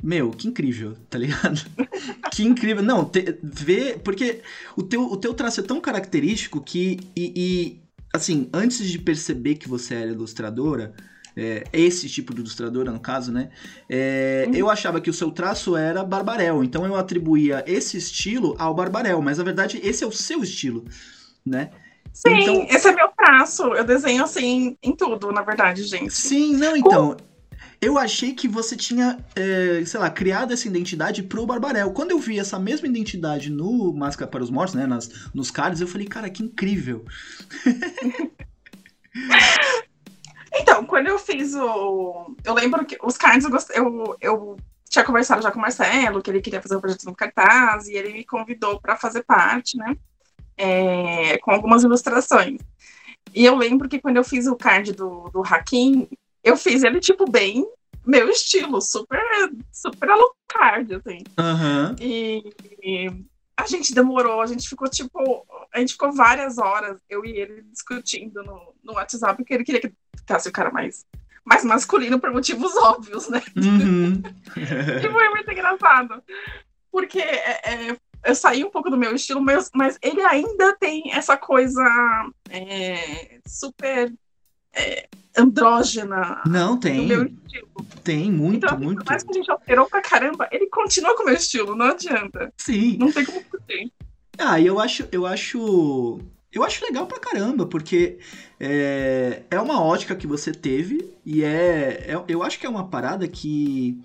meu, que incrível, tá ligado? que incrível. Não, te, ver. Porque o teu, o teu traço é tão característico que. E, e, assim, antes de perceber que você era ilustradora. É, esse tipo de ilustradora, no caso, né? é, Uhum. Eu achava que o seu traço era Barbarel, então eu atribuía esse estilo ao Barbarel, mas na verdade esse é o seu estilo, né? Sim, Então- esse é meu traço. Eu desenho assim em tudo, na verdade, gente. Sim, não, então. Eu achei que você tinha, é, sei lá, criado essa identidade pro Barbarel. Quando eu vi essa mesma identidade no Máscara para os Mortos, né, nas, nos cards, eu falei, cara, que incrível. Então, quando eu fiz o. Eu lembro que os cards eu, eu, tinha conversado já com o Marcelo, que ele queria fazer o projeto no cartaz, e ele me convidou para fazer parte, né? é, com algumas ilustrações. E eu lembro que quando eu fiz o card do, do Hakim, eu fiz ele, tipo, bem meu estilo, super, super Alucard, assim. E, e a gente demorou, a gente ficou, tipo, a gente ficou várias horas, eu e ele, discutindo no, no WhatsApp, porque ele queria que ficasse o cara mais, mais masculino por motivos óbvios, né? Uhum. E foi muito engraçado. Porque é, é, eu saí um pouco do meu estilo, mas, mas ele ainda tem essa coisa é, super é, andrógena Não, do meu tem. estilo. Tem, muito, Então, muito. por mais que a gente alterou pra caramba, ele continua com o meu estilo, não adianta. Sim. Não tem como fugir. Ah, eu acho, eu acho, eu acho legal pra caramba, porque é, é uma ótica que você teve e é, é- eu acho que é uma parada que,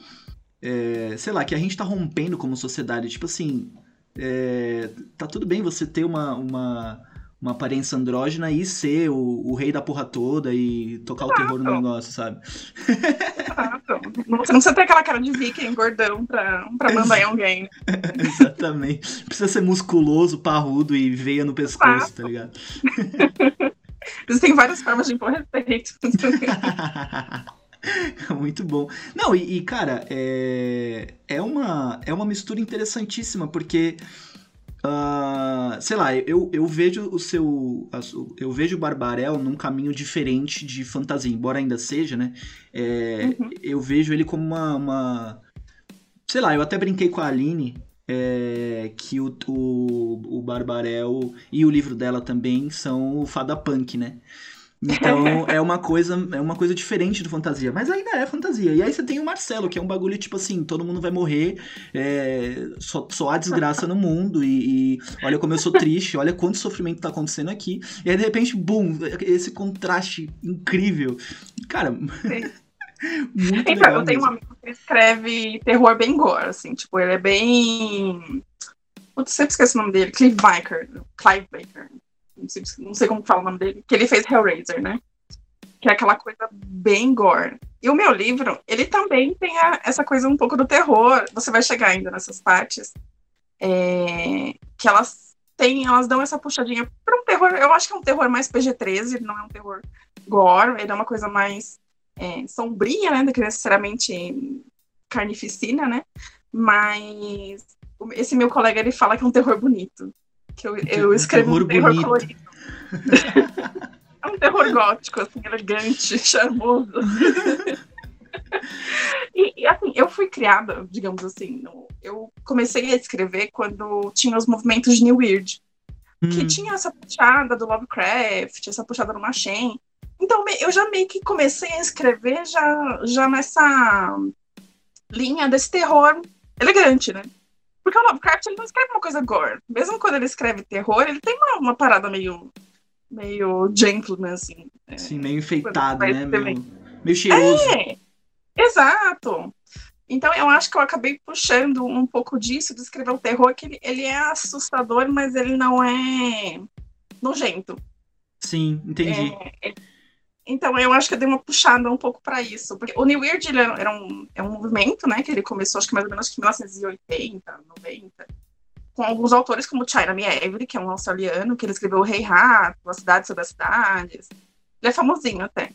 é, sei lá, que a gente tá rompendo como sociedade. Tipo assim, é, tá tudo bem você ter uma, uma, uma aparência andrógena e ser o, o rei da porra toda e tocar o terror no negócio, sabe? Exato. Não- Você não precisa ter aquela cara de viking gordão pra, pra mandar em alguém. Exatamente. Precisa ser musculoso, parrudo e veia no pescoço, Exato. tá ligado? Existem várias formas de impor respeito. Muito bom. Não, e, e, cara, é, é, uma, é uma mistura interessantíssima, porque. Ah, sei lá, eu, eu vejo o seu. Eu vejo o Barbarel num caminho diferente de fantasia, embora ainda seja, né? É, Uhum. Eu vejo ele como uma, uma- Sei lá, eu até brinquei com a Aline. é, que o, o, o Barbarel e o livro dela também são o Fada Punk, né? Então é uma coisa é uma coisa diferente do fantasia, mas ainda é fantasia. E aí você tem o Marcelo, que é um bagulho tipo assim, todo mundo vai morrer, é, só, só há desgraça no mundo e, e olha como eu sou triste, olha quanto sofrimento tá acontecendo aqui. E aí de repente, bum, esse contraste incrível. Cara, muito Então, legal eu tenho um mesmo. amigo que escreve terror bem gore, assim, tipo, ele é bem. Eu sempre esqueço o nome dele, Clive Baker. Clive Baker. Não sei, não sei como fala o nome dele. Que ele fez Hellraiser, né? Que é aquela coisa bem gore. E o meu livro, ele também tem a- essa coisa um pouco do terror. Você vai chegar ainda nessas partes. é, que elas têm, elas dão essa puxadinha para um terror. Eu acho que é um terror mais PG-13, ele não é um terror gore, ele é uma coisa mais é, sombria, né? Do que necessariamente carnificina, né? Mas esse meu colega ele fala que é um terror bonito. Que eu, eu Um escrevo terror um terror colorido. é um terror gótico, assim, elegante, charmoso. e, e, assim, eu fui criada, digamos assim, no- eu comecei a escrever quando tinha os movimentos de New Weird que Hum, tinha essa puxada do Lovecraft, essa puxada do Machen. Então eu já meio que comecei a escrever já, já nessa linha desse terror elegante, né? Porque o Lovecraft ele não escreve uma coisa gore. Mesmo quando ele escreve terror, ele tem uma, uma parada meio, meio gentleman, assim. É, assim, meio enfeitado, né? Meio, meio cheiroso. é, exato. Então eu acho que eu acabei puxando um pouco disso, de escrever o terror, que ele, ele é assustador, mas ele não é nojento. Sim, entendi. É, é- então eu acho que eu dei uma puxada um pouco para isso. Porque o New Weird ele era um, é um movimento, né? Que ele começou, acho que mais ou menos em 1980, 90. Com alguns autores como China Mieville, que é um australiano, que ele escreveu O Rei Rato, A Cidade sobre as Cidades. Ele é famosinho até.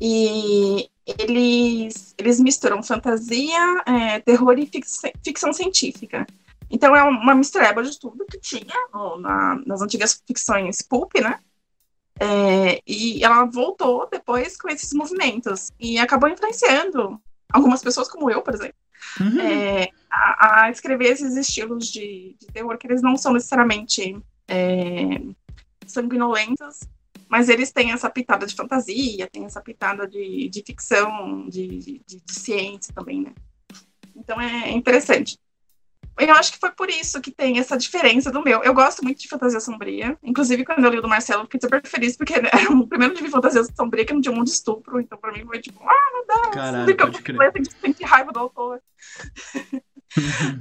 E eles, eles misturam fantasia, é, terror e ficção, ficção científica. Então é uma mistureba de tudo que tinha no- na- nas antigas ficções pulp, né? É, e ela voltou depois com esses movimentos e acabou influenciando algumas pessoas, como eu, por exemplo, Uhum. é, a, a escrever esses estilos de, de terror que eles não são necessariamente é, sanguinolentos, mas eles têm essa pitada de fantasia, tem essa pitada de, de ficção, de, de, ciência também, né? Então é interessante. Eu acho que foi por isso que tem essa diferença do meu. Eu gosto muito de fantasia sombria. Inclusive, quando eu li o do Marcelo, fiquei super feliz, porque era o primeiro livro de fantasia sombria que não tinha um monte de estupro. Então, pra mim, foi tipo, ah, meu Deus! Caralho, pode crer. eu senti raiva do autor.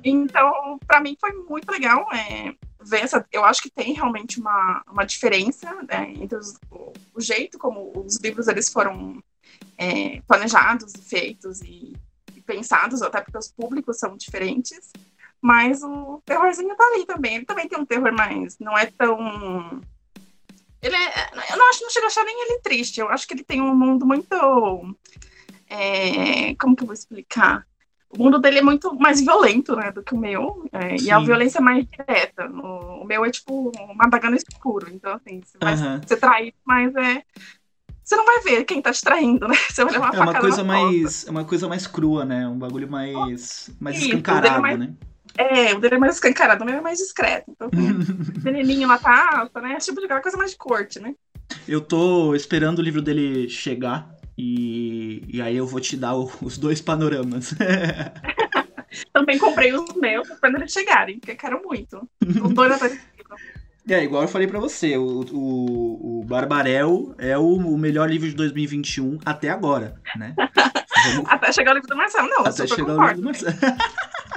Então, para mim foi muito legal é, ver essa. Eu acho que tem realmente uma, uma diferença né, entre os- o, o jeito como os livros eles foram é, planejados, e feitos e, e pensados, até porque os públicos são diferentes. Mas o terrorzinho tá ali também. Ele também tem um terror mais. Não é tão. Ele é. Eu não acho, não chego a achar nem ele triste. Eu acho que ele tem um mundo muito. É, como que eu vou explicar? O mundo dele é muito mais violento, né, do que o meu. É, e a violência é mais direta. No, o meu é tipo uma daga no escuro. Então, assim, você vai uhum. ser traído, mas é você não vai ver quem tá te traindo, né? Você vai levar uma é uma coisa mais É uma coisa mais crua, né? Um bagulho mais, mais Isso, escancarado, mais, né? É, o dele é mais escancarado, o meu é mais discreto. Então, lá tá alta, né? Tipo de aquela coisa mais de corte, né? Eu tô esperando o livro dele chegar e, e aí eu vou te dar o, os dois panoramas. Também comprei os meus quando eles chegarem, porque quero muito. Os dois atrás é, igual eu falei para você, o, o, o Barbarel é o, o, melhor livro de 2021 até agora, né? Vamos... Até chegar o livro do Marcelo, não. Até chegar concordo. o livro do Marcelo.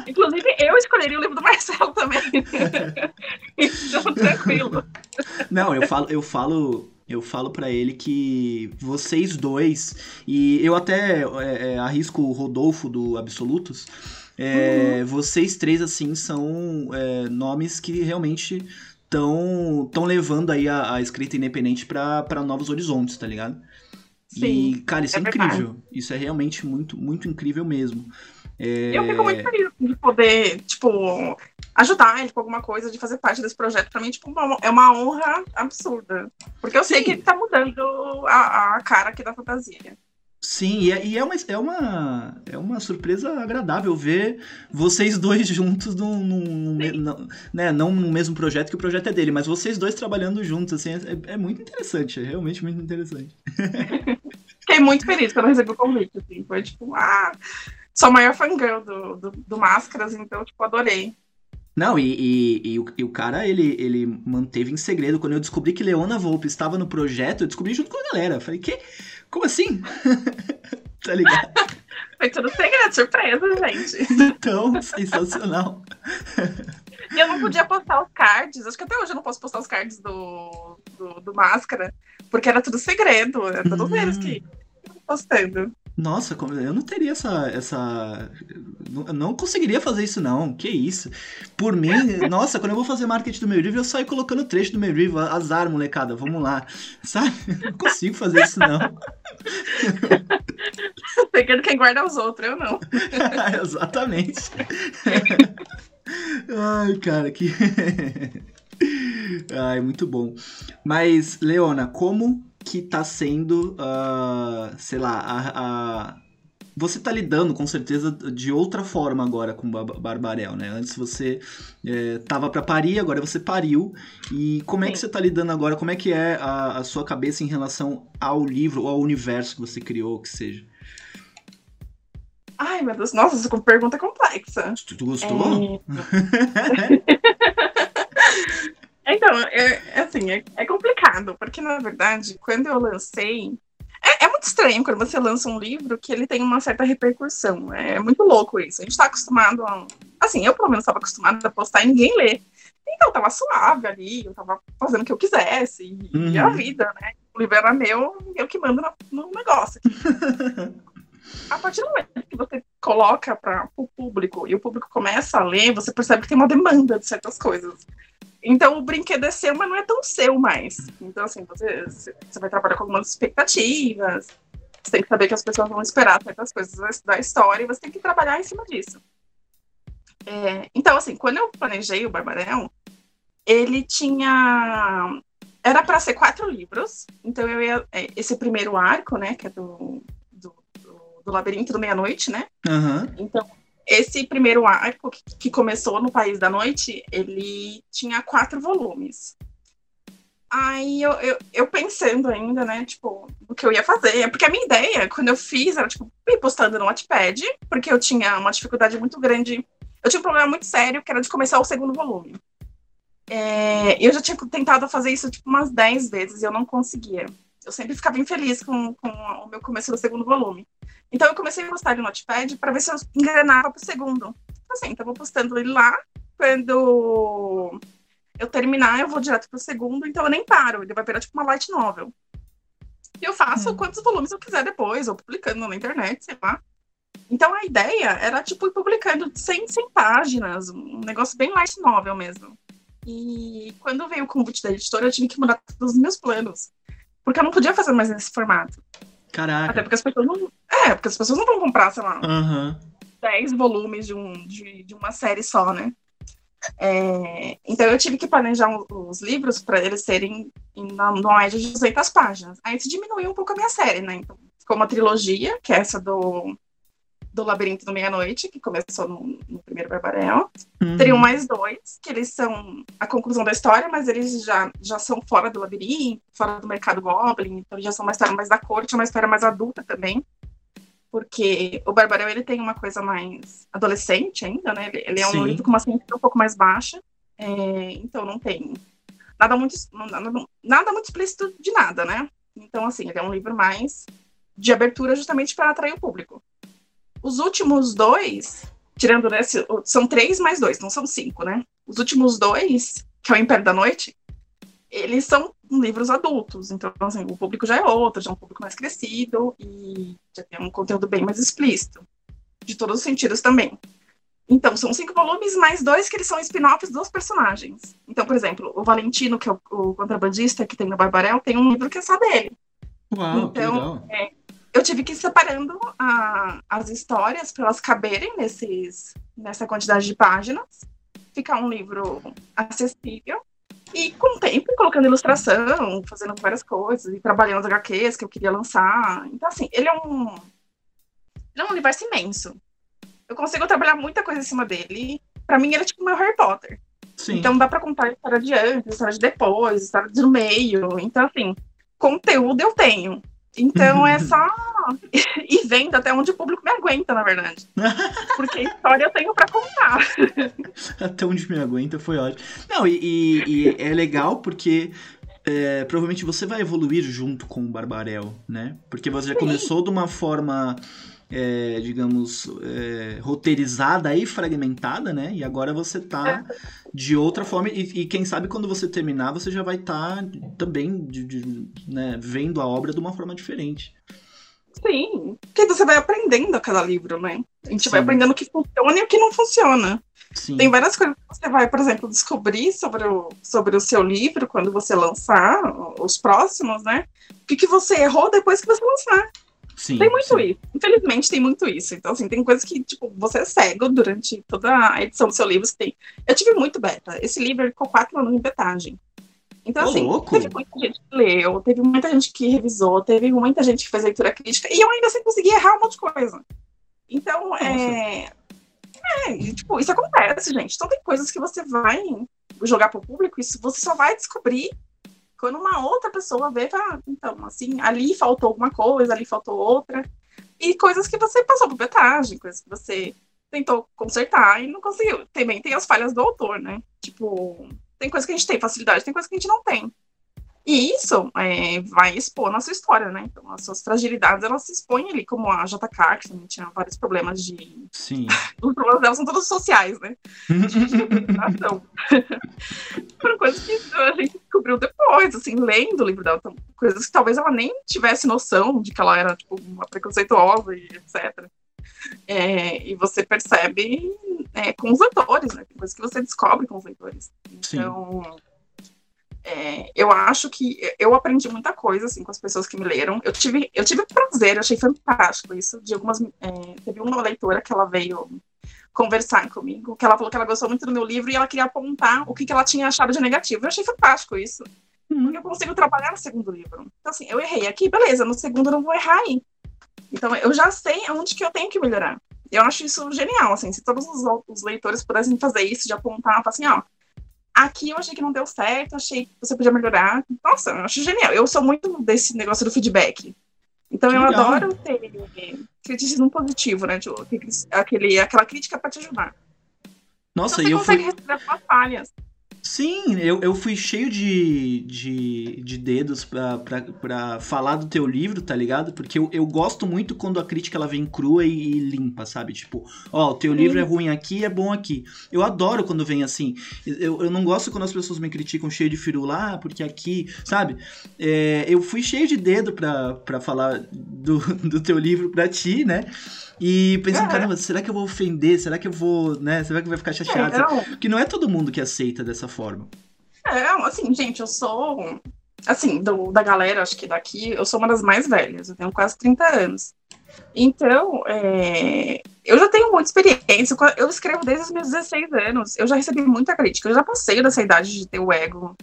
Inclusive, eu escolheria o livro do Marcelo também. então, tranquilo. Não, eu falo, eu falo, eu falo para ele que vocês dois, e eu até é, é, arrisco o Rodolfo do Absolutos, é, uhum. vocês três, assim, são é, nomes que realmente estão tão levando aí a, a escrita independente para novos horizontes, tá ligado? Sim, e, cara, isso é, é incrível. Isso é realmente muito, muito incrível mesmo. É... Eu fico muito feliz de poder, tipo, ajudar ele com alguma coisa, de fazer parte desse projeto. Pra mim, tipo, uma, é uma honra absurda. Porque eu Sim. sei que ele tá mudando a, a cara aqui da fantasia. Sim, e é, é, uma, é, uma, é uma surpresa agradável ver vocês dois juntos num, num, num, né, não no mesmo projeto que o projeto é dele, mas vocês dois trabalhando juntos, assim, é, é muito interessante, é realmente muito interessante. Fiquei muito feliz quando recebi o convite, assim, foi tipo, ah, sou a maior fangirl do, do, do Máscaras, então, tipo, adorei. Não, e, e, e, o, e, o, cara, ele, ele manteve em segredo. Quando eu descobri que Leona Volpe estava no projeto, eu descobri junto com a galera. Falei, que? Como assim? tá ligado? Foi tudo segredo, surpresa, gente. Tão sensacional. E eu não podia postar os cards, acho que até hoje eu não posso postar os cards do, do, do Máscara, porque era tudo segredo, era todos hum. eles que postando. Nossa, eu não teria essa. essa não conseguiria fazer isso, não. Que isso. Por mim, nossa, quando eu vou fazer marketing do meu livro, eu saio colocando trecho do meu livro. Azar, molecada, vamos lá. Sabe? Não consigo fazer isso, não. Pegando quem guarda os outros, eu não. Exatamente. Ai, cara, que. Ai, muito bom. Mas, Leona, como que tá sendo, uh, sei lá, a, a, você tá lidando com certeza de outra forma agora com o Barbarel, né? Antes você é, tava para parir, agora você pariu. E como é que você tá lidando agora? Como é que é a, a sua cabeça em relação ao livro ou ao universo que você criou, que seja? Ai, meu Deus, nossa, essa pergunta é complexa. Tu, tu gostou? É... Então, é, é, assim, é, é, complicado, porque na verdade, quando eu lancei. É, é, muito estranho quando você lança um livro que ele tem uma certa repercussão. É muito louco isso. A gente tá acostumado a. Assim, eu pelo menos estava acostumada a postar e ninguém lê. Então, tava suave ali, eu tava fazendo o que eu quisesse, e, uhum. e a vida, né? O livro era meu, eu que mando no, no negócio. a partir do momento que você coloca para o público e o público começa a ler, você percebe que tem uma demanda de certas coisas. Então o brinquedo é seu, mas não é tão seu mais. Então, assim, você, você vai trabalhar com algumas expectativas, você tem que saber que as pessoas vão esperar certas coisas da história e você tem que trabalhar em cima disso. É, então, assim, quando eu planejei o Barbarão, ele tinha. Era para ser quatro livros, então eu ia. É, esse primeiro arco, né, que é do, do, do, do Labirinto do Meia-Noite, né? Uhum. Então, esse primeiro arco, que começou no País da Noite, ele tinha quatro volumes. Aí eu, eu, eu, pensando ainda, né, tipo, o que eu ia fazer. Porque a minha ideia, quando eu fiz, era, tipo, ir postando no Wattpad, porque eu tinha uma dificuldade muito grande. Eu tinha um problema muito sério, que era de começar o segundo volume. É, eu já tinha tentado fazer isso, tipo, umas dez vezes e eu não conseguia. Eu sempre ficava infeliz com, com o meu começo do segundo volume. Então eu comecei a postar ele no Notepad para ver se eu engrenava pro segundo. Então, assim, então vou postando ele lá. Quando eu terminar, eu vou direto pro segundo, então eu nem paro. Ele vai virar tipo uma light novel. E eu faço hum. quantos volumes eu quiser depois, ou publicando na internet, sei lá. Então a ideia era, tipo, ir publicando 100, 100 páginas, um negócio bem light novel mesmo. E quando veio o convite da editora, eu tive que mudar todos os meus planos. Porque eu não podia fazer mais nesse formato. Caraca. Até porque as pessoas não. É, porque as pessoas não vão comprar, sei lá, Aham. 10 volumes de, um, de, de uma série só, né? É, então eu tive que planejar os livros para eles serem em- na, numa média de 200 páginas. Aí isso diminuiu um pouco a minha série, né? Então ficou uma trilogia, que é essa do, do Labirinto do Meia-Noite, que começou no, no primeiro Barbarel. Uhum. Teriam mais dois, que eles são a conclusão da história, mas eles já, já são fora do labirinto, fora do mercado Goblin, então já são uma história mais da corte, uma história mais adulta também. Porque o Barbarel ele tem uma coisa mais adolescente ainda, né? Ele, ele é um Sim. livro com uma ciência um pouco mais baixa, é, então não tem nada muito, nada, nada muito explícito de nada, né? Então, assim, ele é um livro mais de abertura justamente para atrair o público. Os últimos dois, tirando esse, são três mais dois, não são cinco, né? Os últimos dois, que é o Império da Noite, eles são livros adultos, então assim, o público já é outro, já é um público mais crescido e já tem um conteúdo bem mais explícito, de todos os sentidos também. Então, são cinco volumes, mais dois que eles são spin-offs dos personagens. Então, por exemplo, o Valentino, que é o, o contrabandista que tem no Barbarel, tem um livro que é só dele. Uau, que Então, legal. Eu tive que ir separando a- as histórias para elas caberem nesses, nessa quantidade de páginas, ficar um livro acessível e com o tempo colocando ilustração, fazendo várias coisas e trabalhando as HQs que eu queria lançar. Então assim, ele é um ele é um universo imenso. Eu consigo trabalhar muita coisa em cima dele. Para mim ele é tipo o meu Harry Potter. Sim. Então dá para contar a história de antes, a história de depois, a história do meio. Então, assim, conteúdo eu tenho. Então é só ir vendo até onde o público me aguenta, na verdade. Porque história eu tenho para contar. Até onde me aguenta foi ótimo. Não, e, e- e é legal porque é, provavelmente você vai evoluir junto com o Barbarel, né? Porque você já começou de uma forma, é, digamos, é, roteirizada e fragmentada, né? E agora você tá de outra forma. E, e quem sabe quando você terminar, você já vai estar também de- de, né, vendo a obra de uma forma diferente. Sim. Porque você vai aprendendo a cada livro, né? A gente vai Sim. aprendendo o que funciona e o que não funciona. Sim. Tem várias coisas que você vai, por exemplo, descobrir sobre o, sobre o seu livro quando você lançar os próximos, né? O que, que você errou depois que você lançar. Sim, Tem muito sim. isso. Infelizmente tem muito isso. Então, assim, tem coisas que, tipo, você é cego durante toda a edição do seu livro. Tem... Eu tive muito beta. Esse livro ficou quatro anos em betagem. Então, Ô, assim, louco! teve muita gente que leu, teve muita gente que revisou, teve muita gente que fez leitura crítica, e eu ainda assim consegui errar um monte de coisa. Então, é. É, e, tipo, isso acontece, gente. Então tem coisas que você vai jogar pro público, isso você só vai descobrir quando uma outra pessoa vê, ah, então, assim, ali faltou alguma coisa, ali faltou outra. E coisas que você passou por betagem, coisas que você tentou consertar e não conseguiu. Também tem as falhas do autor, né? Tipo, tem coisas que a gente tem facilidade, tem coisas que a gente não tem. E isso é, vai expor a nossa história, né? Então, as suas fragilidades, elas se expõem ali, como a JK, que também tinha vários problemas de... Sim. Os problemas dela são todos sociais, né? Ação. Foram coisas que a gente descobriu depois, assim, lendo o livro dela. Então, coisas que talvez ela nem tivesse noção de que ela era, tipo, uma preconceituosa e etc. É, e você percebe é, com os leitores, né? Coisas que você descobre com os leitores. Sim. É, eu acho que eu aprendi muita coisa, assim, com as pessoas que me leram. Eu tive, eu tive prazer, eu achei fantástico isso, de algumas... é, teve uma leitora que ela veio conversar comigo, que ela falou que ela gostou muito do meu livro e ela queria apontar o que, que ela tinha achado de negativo. Eu achei fantástico isso. Porque eu consigo trabalhar no segundo livro. Então, assim, eu errei aqui, beleza, no segundo eu não vou errar aí. Então, eu já sei aonde que eu tenho que melhorar. Eu acho isso genial, assim, se todos os, os leitores pudessem fazer isso, de apontar, falar assim, ó, aqui eu achei que não deu certo, achei que você podia melhorar. Nossa, eu acho genial. Eu sou muito desse negócio do feedback. Então, Que eu legal. adoro ter criticismo positivo, né? Tipo, aquele, aquela crítica para te ajudar. Nossa, Então, você eu consegue fui. falhas. Sim, eu, eu fui cheio de, de, de dedos pra, pra, pra falar do teu livro, tá ligado? Porque eu, eu gosto muito quando a crítica ela vem crua e, e limpa, sabe? Tipo, ó, o teu Sim. livro é ruim aqui, é bom aqui. Eu adoro quando vem assim. Eu, eu não gosto quando as pessoas me criticam cheio de firula, ah, porque aqui, sabe? É, eu fui cheio de dedo pra, pra falar do, do teu livro pra ti, né? E pensando, é. caramba, será que eu vou ofender? Será que eu vou, né? Será que vai ficar chateado? É, não. Porque não é todo mundo que aceita dessa forma. É, assim, gente, eu sou. Assim, do, da galera, acho que daqui, eu sou uma das mais velhas, eu tenho quase 30 anos. Então, é, eu já tenho muita experiência, eu escrevo desde os meus 16 anos, eu já recebi muita crítica, eu já passei dessa idade de ter o ego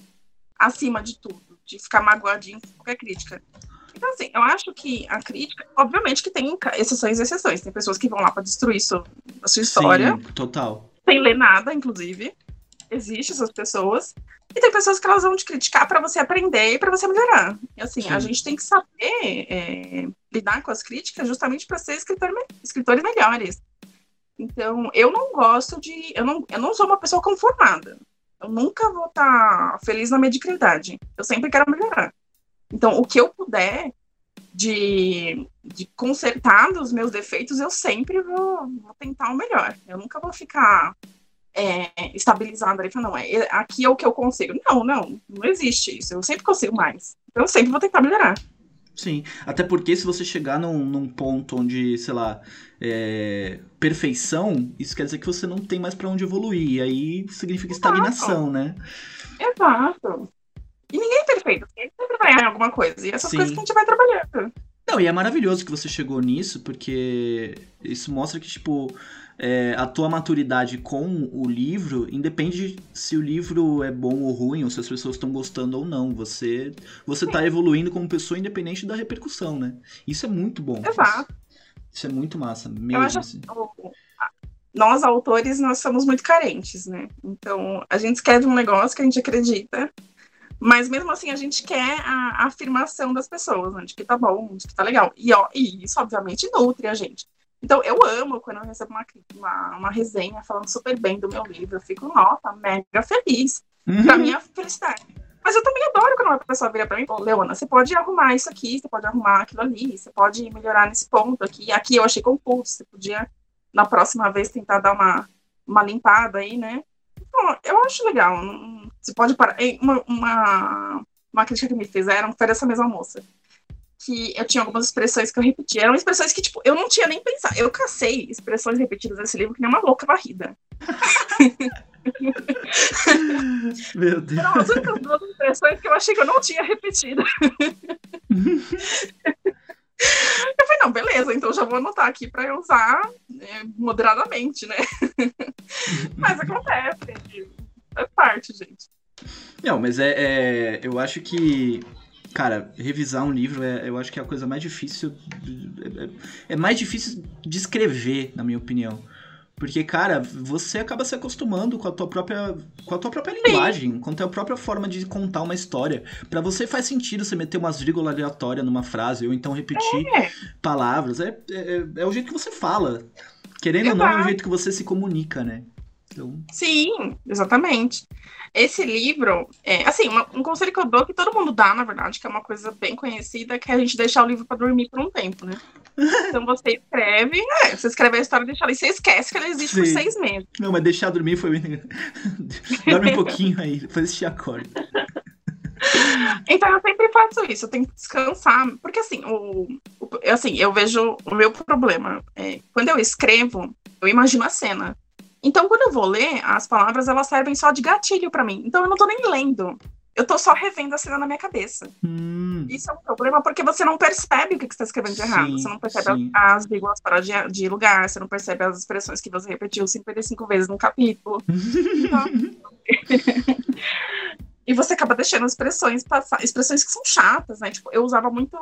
acima de tudo, de ficar magoadinho com qualquer crítica. Então, assim, eu acho que a crítica, obviamente que tem exceções e exceções. Tem pessoas que vão lá para destruir isso, a sua história. Sim, total. Sem ler nada, inclusive. Existem essas pessoas. E tem pessoas que elas vão te criticar para você aprender e para você melhorar. E assim, Sim. a gente tem que saber é, lidar com as críticas justamente para ser escritor, escritores melhores. Então, eu não gosto de. Eu não, eu não sou uma pessoa conformada. Eu nunca vou estar tá feliz na mediocridade. Eu sempre quero melhorar. Então, o que eu puder de, de consertar dos meus defeitos, eu sempre vou, vou tentar o melhor. Eu nunca vou ficar é, estabilizada e falar, não, é, aqui é o que eu consigo. Não, não, não existe isso. Eu sempre consigo mais. Então, eu sempre vou tentar melhorar. Sim, até porque se você chegar num, num ponto onde, sei lá, é, perfeição, isso quer dizer que você não tem mais para onde evoluir. E aí significa Exato. estagnação, né? Exato. E ninguém é perfeito, sempre vai em alguma coisa. E essas Sim. coisas que a gente vai trabalhando. Não, e é maravilhoso que você chegou nisso, porque isso mostra que, tipo, é, a tua maturidade com o livro independe se o livro é bom ou ruim, ou se as pessoas estão gostando ou não. Você você tá evoluindo como pessoa independente da repercussão, né? Isso é muito bom. Exato. Isso é muito massa, mesmo. Acho, assim. Nós, autores, nós somos muito carentes, né? Então, a gente escreve um negócio que a gente acredita, mas mesmo assim a gente quer a, a afirmação das pessoas, né, de que tá bom, de que tá legal. E, ó, e isso, obviamente, nutre a gente. Então, eu amo quando eu recebo uma, uma, uma resenha falando super bem do meu livro. Eu fico, nossa, mega feliz. Uhum. Pra é felicidade. Mas eu também adoro quando uma pessoa vira pra mim e fala, Leona, você pode arrumar isso aqui, você pode arrumar aquilo ali, você pode melhorar nesse ponto aqui. Aqui eu achei confuso, você podia, na próxima vez, tentar dar uma, uma limpada aí, né? Bom, eu acho legal. Você pode parar. Uma, uma, uma crítica que me fizeram foi dessa mesma moça. Que eu tinha algumas expressões que eu repetia. Eram expressões que, tipo, eu não tinha nem pensado. Eu cacei expressões repetidas nesse livro que nem uma louca varrida. Meu Deus. Eram as únicas duas expressões que eu achei que eu não tinha repetido. Eu falei, não, beleza, então já vou anotar aqui para eu usar é, moderadamente, né? mas acontece, é parte, gente. Não, mas é, é, Eu acho que. Cara, revisar um livro é, eu acho que é a coisa mais difícil. É, é mais difícil de escrever, na minha opinião. Porque, cara, você acaba se acostumando com a tua própria, com a tua própria linguagem, com a tua própria forma de contar uma história. para você faz sentido você meter umas vírgulas aleatórias numa frase, ou então repetir é. palavras. É, é, é, o jeito que você fala. Querendo ou não, é o jeito que você se comunica, né? Então... Sim, exatamente. Esse livro, é, assim, uma, um conselho que eu dou, que todo mundo dá, na verdade, que é uma coisa bem conhecida, que é a gente deixar o livro para dormir por um tempo, né? Então você escreve, é, você escreve a história, deixa ali, você esquece que ela existe Sim. por seis meses. Não, mas deixar dormir foi bem. Dorme um pouquinho aí, depois assistir acorda. Então eu sempre faço isso, eu tenho que descansar, porque assim, o, o assim, eu vejo o meu problema. É, quando eu escrevo, eu imagino a cena. Então, quando eu vou ler, as palavras elas servem só de gatilho para mim. Então, eu não tô nem lendo. Eu tô só revendo a cena na minha cabeça. Hum. Isso é um problema porque você não percebe o que, você está escrevendo de errado. Sim, você não percebe sim. as vírgulas fora de, de, lugar, você não percebe as expressões que você repetiu 55 vezes no capítulo. então... e você acaba deixando expressões passar, expressões que são chatas, né? Tipo, eu usava muito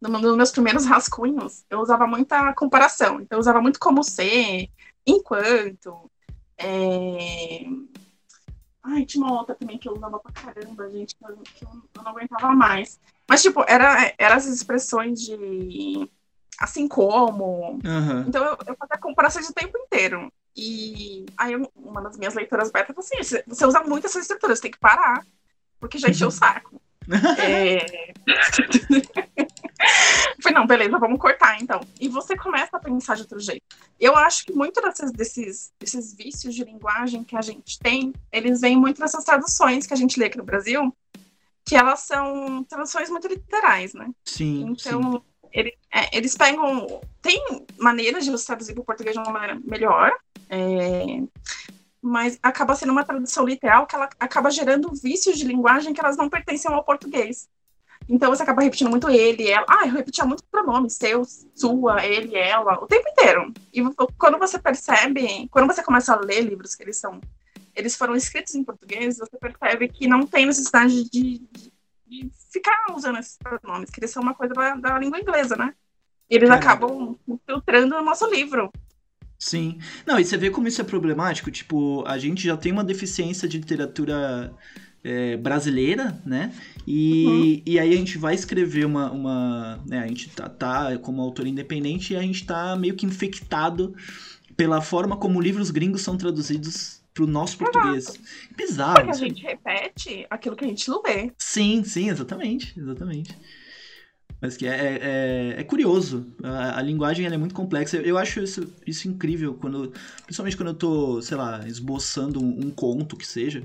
nos meus primeiros rascunhos, eu usava muita comparação. Então, eu usava muito como ser, enquanto. É... Ai, tinha uma outra também que eu usava pra caramba, gente, que eu, que eu não aguentava mais. Mas, tipo, era, era essas expressões de assim como. Uhum. Então eu, eu fazia comparações o tempo inteiro. E aí uma das minhas leitoras beta falou assim: você usa muito essa estrutura, você tem que parar, porque já encheu o saco. é... Falei, não, beleza, vamos cortar então. E você começa a pensar de outro jeito. Eu acho que muito desses, desses, desses vícios de linguagem que a gente tem, eles vêm muito dessas traduções que a gente lê aqui no Brasil, que elas são traduções muito literais, né? Sim. Então, sim. Ele, é, eles pegam. Tem maneiras de você traduzir para o português de uma maneira melhor, é, mas acaba sendo uma tradução literal que ela acaba gerando vícios de linguagem que elas não pertencem ao português. Então você acaba repetindo muito ele, ela. Ah, eu repetia muito pronome, seu, sua, ele, ela, o tempo inteiro. E quando você percebe, quando você começa a ler livros que eles são, eles foram escritos em português, você percebe que não tem necessidade de, de, de ficar usando esses pronomes, que eles são uma coisa da, da língua inglesa, né? E eles acabam filtrando o nosso livro. Sim. Não, e você vê como isso é problemático? Tipo, a gente já tem uma deficiência de literatura é, brasileira, né? E, uhum. e aí a gente vai escrever uma. uma né, a gente tá, tá como autor independente e a gente tá meio que infectado pela forma como livros gringos são traduzidos pro nosso português. Exato. Bizarro. Porque a gente repete aquilo que a gente não lê. Sim, sim, exatamente. Exatamente. Mas que é, é, é, é curioso. A, a linguagem é muito complexa. Eu, eu, acho isso, isso incrível, quando, principalmente quando eu tô, sei lá, esboçando um, um conto que seja,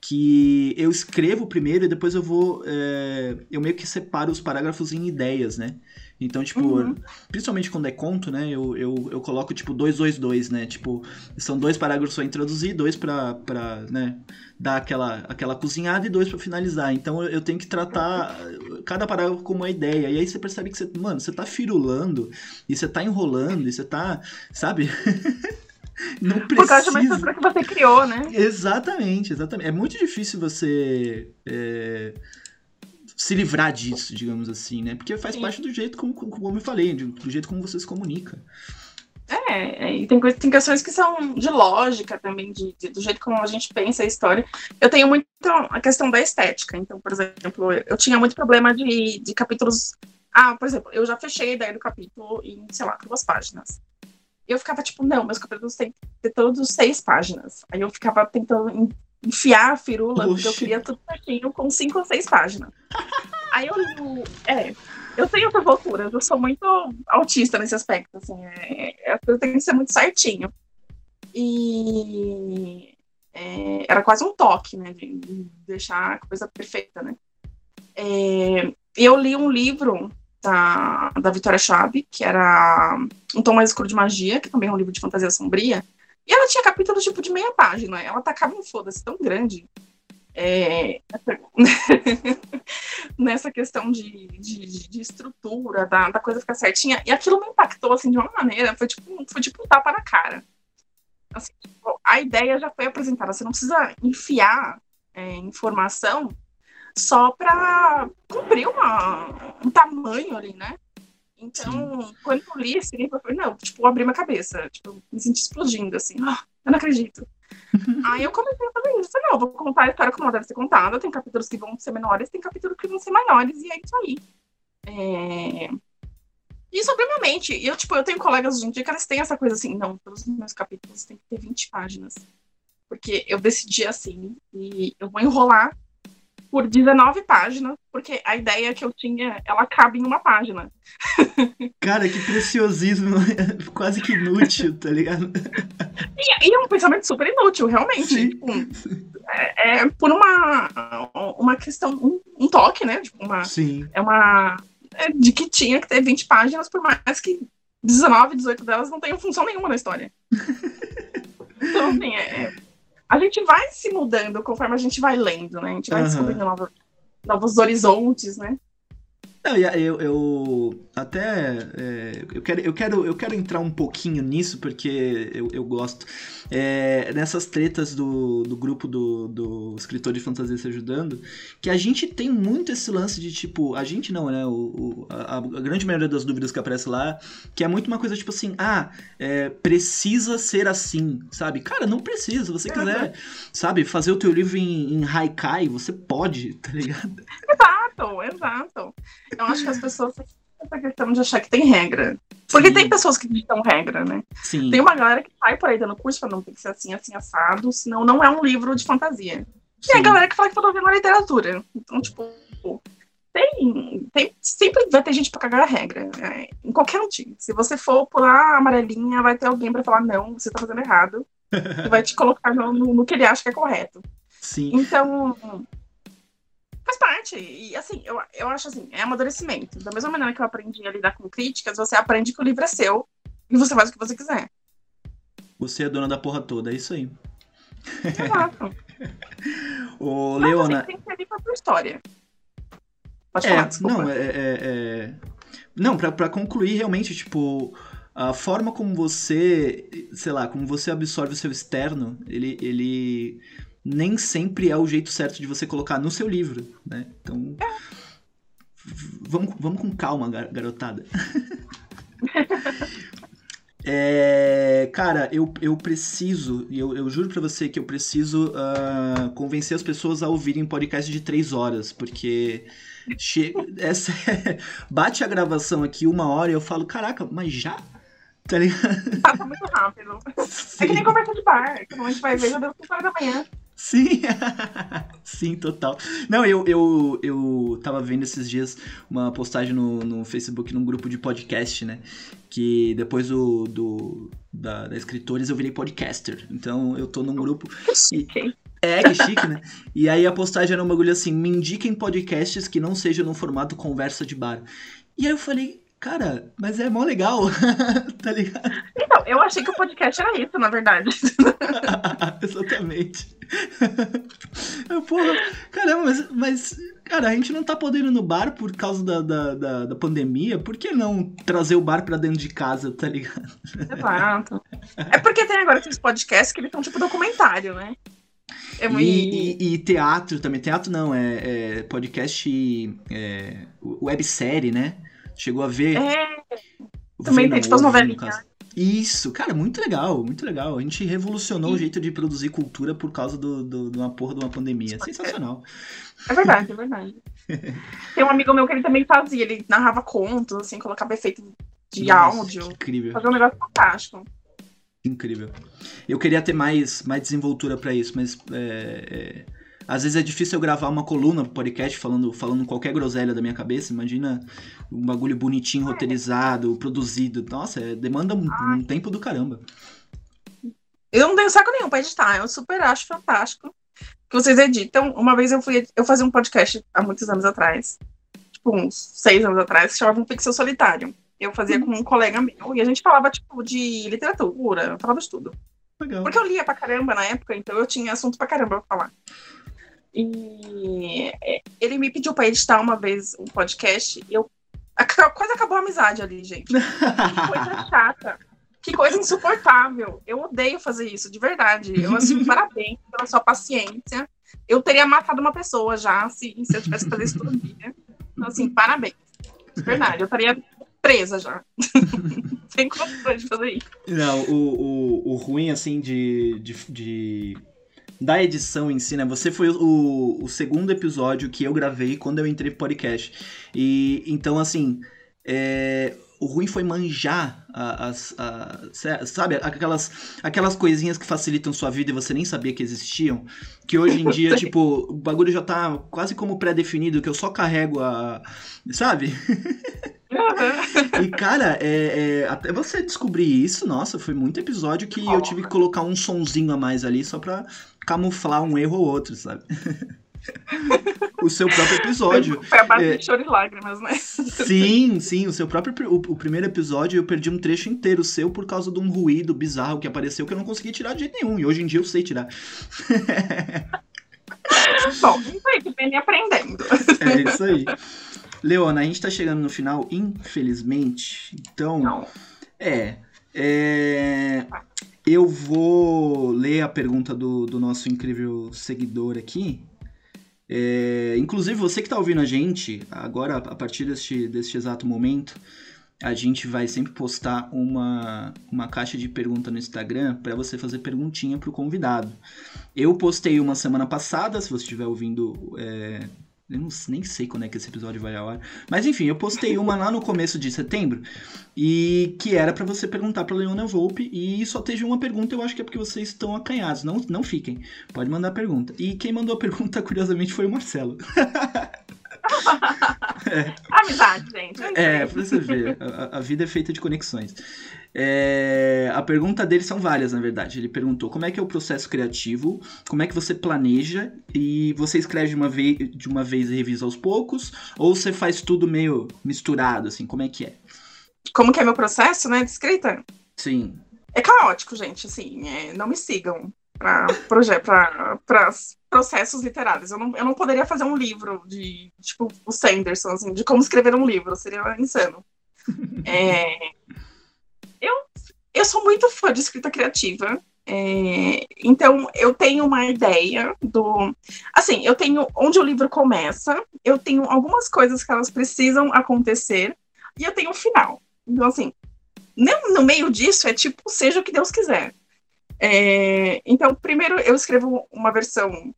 que eu escrevo primeiro e depois eu vou. É, eu meio que separo os parágrafos em ideias, né? Então, tipo, uhum. principalmente quando é conto, né? Eu, eu, eu coloco, tipo, dois, dois, dois, né? Tipo, são dois parágrafos pra introduzir, dois pra, pra né, dar aquela, aquela cozinhada e dois para finalizar. Então, eu tenho que tratar cada parágrafo como uma ideia. E aí você percebe que você, mano, você tá firulando, e você tá enrolando, e você tá, sabe? Não precisa. Por causa de uma estrutura que você criou, né? Exatamente, exatamente. É muito difícil você... É se livrar disso, digamos assim, né? Porque faz Sim. parte do jeito como, como eu falei, do jeito como você se comunica. É, é, e tem, tem questões que são de lógica também, de, de, do jeito como a gente pensa a história. Eu tenho muito a questão da estética. Então, por exemplo, eu tinha muito problema de, de capítulos. Ah, por exemplo, eu já fechei a ideia do capítulo em, sei lá, duas páginas. Eu ficava tipo, não, meus capítulos têm que ter todos seis páginas. Aí eu ficava tentando enfiar a firula, porque eu queria tudo certinho com cinco ou seis páginas. Aí eu li É, eu tenho loucuras, eu sou muito autista nesse aspecto, assim, é, é, tem que ser muito certinho. E é, era quase um toque, né, de, de, deixar a coisa perfeita, né. É, eu li um livro da, da Vitória Chave, que era Um Tom Mais Escuro de Magia, que também é um livro de fantasia sombria, e ela tinha capítulos tipo de meia página. Ela tacava um foda-se tão grande. É, nessa questão de, de, de estrutura, da, da, coisa ficar certinha. E aquilo me impactou assim, de uma maneira, foi tipo, foi tipo um tapa na cara. Assim, tipo, a ideia já foi apresentada, você não precisa enfiar é, informação só para cumprir uma, um tamanho ali, né? Então, Sim. quando eu li esse livro, eu falei, não, tipo, abri minha cabeça, tipo, me senti explodindo, assim, ah, eu não acredito. Aí eu comecei a fazer isso, não, vou contar a história como ela deve ser contada, tem capítulos que vão ser menores, tem capítulos que vão ser maiores, e é isso aí. É... Isso, obviamente, eu, tipo, eu tenho colegas hoje em dia que eles têm essa coisa assim, não, todos os meus capítulos tem que ter 20 páginas. Porque eu decidi assim, e eu vou enrolar por 19 páginas, porque a ideia que eu tinha, ela cabe em uma página. Cara, que preciosismo, quase que inútil, tá ligado? E, e, é um pensamento super inútil, realmente. Sim. Tipo, é, é, por uma, uma questão, um, um toque, né? Tipo, uma, Sim. É uma. É de que tinha que ter 20 páginas, por mais que 19, 18 delas não tenham função nenhuma na história. então, assim, é, é a gente vai se mudando conforme a gente vai lendo, né? A gente vai uhum. descobrindo novos, novos horizontes, né? Não, eu, eu até é, eu, quero, eu, quero, eu quero entrar um pouquinho nisso, porque eu, eu gosto. É, nessas tretas do, do grupo do, do escritor de fantasia se ajudando, que a gente tem muito esse lance de tipo, a gente não, né? O, o a, a, grande maioria das dúvidas que aparece lá, que é muito uma coisa tipo assim, ah, é, precisa ser assim, sabe? Cara, não precisa. Se você quiser, sabe, fazer o teu livro em, em haikai, você pode, tá ligado? Exato, exato. Eu acho que as pessoas essa questão de achar que tem regra. Porque Sim. tem pessoas que ditam regra, né? Sim. Tem uma galera que sai por aí dando curso não tem que ser assim, assim, assado, senão não é um livro de fantasia. E a sim. galera que fala que tá ouvindo a literatura. Então, tipo, tem, tem. Sempre vai ter gente pra cagar a regra. é, em qualquer um. Se você for pular a amarelinha, vai ter alguém pra falar, não, você tá fazendo errado. e vai te colocar no, no- no que ele acha que é correto. Sim. Então. Faz parte. E assim, eu, eu acho assim, é amadurecimento. Da mesma maneira que eu aprendi a lidar com críticas, você aprende que o livro é seu e você faz o que você quiser. Você é dona da porra toda, é isso aí. Exato. Ô, Mas, Leona, assim, tem que ser livro pra história. Pode É, falar, desculpa. não, é, é- é- Não, pra, pra concluir, realmente, tipo, a forma como você, sei lá, como você absorve o seu externo, ele, ele nem sempre é o jeito certo de você colocar no seu livro, né? Então, v- vamos, vamos com calma, gar- garotada. É, cara, eu, eu preciso, e eu, eu juro pra você que eu preciso ah, convencer as pessoas a ouvirem podcast de três horas, porque che- essa é- bate a gravação aqui uma hora e eu falo, caraca, mas já? Tá ligado? Passa muito rápido. É que nem conversa de bar. Quando a gente vai ver, já deu 5 horas da manhã. Sim, sim, total. Não, eu, eu, eu tava vendo esses dias uma postagem no, no Facebook num grupo de podcast, né? Que depois do, do da, da escritores eu virei podcaster. Então eu tô num grupo. Hein? É, que chique, né? E aí a postagem era um bagulho assim: me indiquem podcasts que não sejam no formato conversa de bar. E aí eu falei, cara, mas é mó legal, tá ligado? Então, eu achei que o podcast era isso, na verdade. Exatamente. Porra, caramba, mas, mas, cara, a gente não tá podendo ir no bar por causa da, da, da, da pandemia, por que não trazer o bar pra dentro de casa, tá ligado? Exato. É porque tem agora esses podcasts que eles são tipo documentário, né? Eu, E, e- e teatro também, teatro não, é, é podcast, é, websérie, né? Chegou a ver? É, também tem tipo as novelinhas. Isso, cara, muito legal, muito legal. A gente revolucionou o jeito de produzir cultura por causa do, do- de uma porra de uma pandemia. Sensacional. É verdade, é verdade. Tem um amigo meu que ele também fazia, ele narrava contos, assim, colocava efeito de Nossa, áudio. incrível. Fazia um negócio fantástico. Incrível. Eu queria ter mais, mais desenvoltura pra isso, mas é, é, às vezes é difícil eu gravar uma coluna pro podcast falando, falando qualquer groselha da minha cabeça. Imagina um bagulho bonitinho, roteirizado, produzido. Nossa, é, demanda um, um tempo do caramba. Eu não tenho saco nenhum pra editar, eu super acho fantástico que vocês editam. Uma vez eu fui, eu fazia um podcast há muitos anos atrás, tipo uns seis anos atrás, que chamava um Pixel Solitário. Eu fazia com um colega meu e a gente falava, tipo, de literatura, falava de tudo. Legal. Porque eu lia pra caramba na época, então eu tinha assunto pra caramba pra falar. E é, ele me pediu pra editar uma vez um podcast, e eu quase acabou a amizade ali, gente. Que coisa chata. Que coisa insuportável. Eu odeio fazer isso, de verdade. Eu, assim, parabéns pela sua paciência. Eu teria matado uma pessoa já se, se eu tivesse que fazer isso todo dia. Então, assim, parabéns. De verdade, eu estaria presa já. Sem condições de fazer isso. Não, o, o, o ruim, assim, de, de, de- Da edição em si, né? Você foi o, o segundo episódio que eu gravei quando eu entrei pro podcast. E então, assim. é, O ruim foi manjar as. sabe, aquelas, aquelas coisinhas que facilitam sua vida e você nem sabia que existiam. Que hoje em dia, tipo, o bagulho já tá quase como pré-definido, que eu só carrego a. Sabe? E, cara, é, é, até você descobrir isso, nossa, foi muito episódio que eu tive que colocar um sonzinho a mais ali só pra camuflar um erro ou outro, sabe? o seu próprio episódio. Foi a base É. de choro e lágrimas, né? Sim, sim, o seu próprio. O, o primeiro episódio eu perdi um trecho inteiro seu por causa de um ruído bizarro que apareceu que eu não consegui tirar de jeito nenhum. E hoje em dia eu sei tirar. Bom, isso aí, que vem aprendendo. É isso aí. Leona, a gente tá chegando no final, infelizmente. Então. Não. É. é, Eu vou ler a pergunta do, do nosso incrível seguidor aqui. É, inclusive, você que está ouvindo a gente, agora, a partir deste, deste exato momento, a gente vai sempre postar uma, uma caixa de pergunta no Instagram para você fazer perguntinha para o convidado. Eu postei uma semana passada, se você estiver ouvindo é, Eu não, nem sei quando é que esse episódio vai ao ar. Mas enfim, eu postei uma lá no começo de setembro e que era para você perguntar para Leona Volpe e só teve uma pergunta, eu acho que é porque vocês estão acanhados. Não, não fiquem. Pode mandar pergunta. E quem mandou a pergunta, curiosamente, foi o Marcelo. é. Amizade, gente. É, pra você ver. A, a, vida é feita de conexões. É, a pergunta dele são várias, na verdade. Ele perguntou como é que é o processo criativo, como é que você planeja e você escreve de uma vez, de uma vez e revisa aos poucos, ou você faz tudo meio misturado, assim, como é que é? Como que é meu processo, né, de escrita? Sim. É caótico, gente, assim, é, não me sigam para processos literários. Eu não, eu não poderia fazer um livro de, tipo, o Sanderson, assim, de como escrever um livro, seria insano. É, eu sou muito fã de escrita criativa. É, então, eu tenho uma ideia do. Assim, eu tenho onde o livro começa, eu tenho algumas coisas que elas precisam acontecer, e eu tenho o final. Então, assim, no meio disso é tipo, seja o que Deus quiser. É, então, primeiro eu escrevo uma versão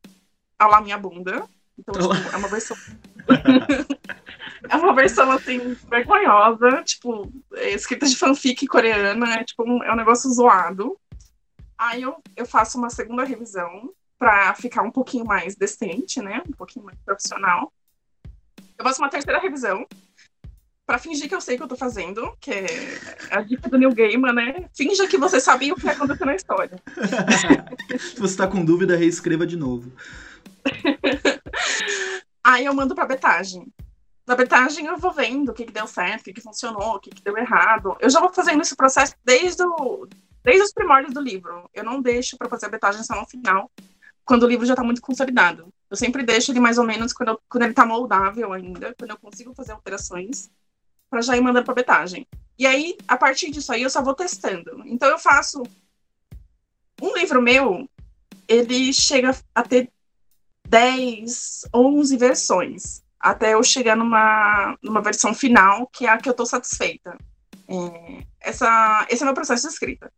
a lá minha bunda. Então, tipo, é uma versão. é uma versão assim, vergonhosa, tipo, é escrita de fanfic coreana, é tipo um, é um negócio zoado. Aí eu, eu faço uma segunda revisão para ficar um pouquinho mais decente, né? Um pouquinho mais profissional. Eu faço uma terceira revisão para fingir que eu sei o que eu tô fazendo, que é a dica do New Gamer, né? Finja que você sabia o que aconteceu na história. Se você tá com dúvida, reescreva de novo. Aí eu mando pra betagem. Na betagem eu vou vendo o que, que deu certo, o que, que funcionou, o que, que deu errado. Eu já vou fazendo esse processo desde, o, desde os primórdios do livro. Eu não deixo para fazer a betagem só no final, quando o livro já está muito consolidado. Eu sempre deixo ele mais ou menos quando, eu, quando ele está moldável ainda, quando eu consigo fazer alterações, para já ir mandando para betagem. E aí, a partir disso aí, eu só vou testando. Então, eu faço. Um livro meu, ele chega a ter 10, 11 versões, até eu chegar numa, numa versão final, que é a que eu estou satisfeita. É, essa, esse é o meu processo de escrita.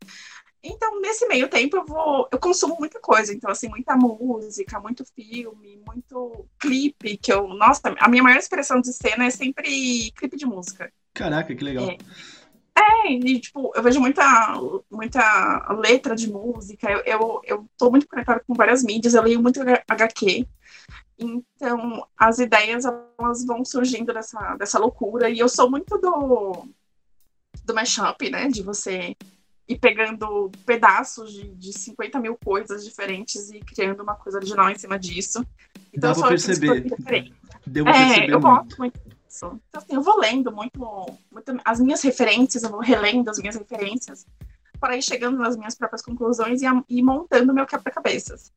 Então, nesse meio tempo, eu vou. Eu consumo muita coisa. Então, assim, muita música, muito filme, muito clipe, que eu. Nossa, a minha maior expressão de cena é sempre clipe de música. Caraca, que legal. É. É, e tipo, eu vejo muita, muita letra de música, eu, eu, eu tô muito conectada com várias mídias, eu leio muito HQ, então as ideias elas vão surgindo dessa, dessa loucura, e eu sou muito do, do mashup, né, de você ir pegando pedaços de, de 50 mil coisas diferentes e criando uma coisa original em cima disso. Então, Dá pra perceber. Deu pra é, perceber eu muito. gosto muito isso. Então, assim, eu vou lendo muito, muito as minhas referências, eu vou relendo as minhas referências para ir chegando nas minhas próprias conclusões e, e montando meu quebra-cabeças.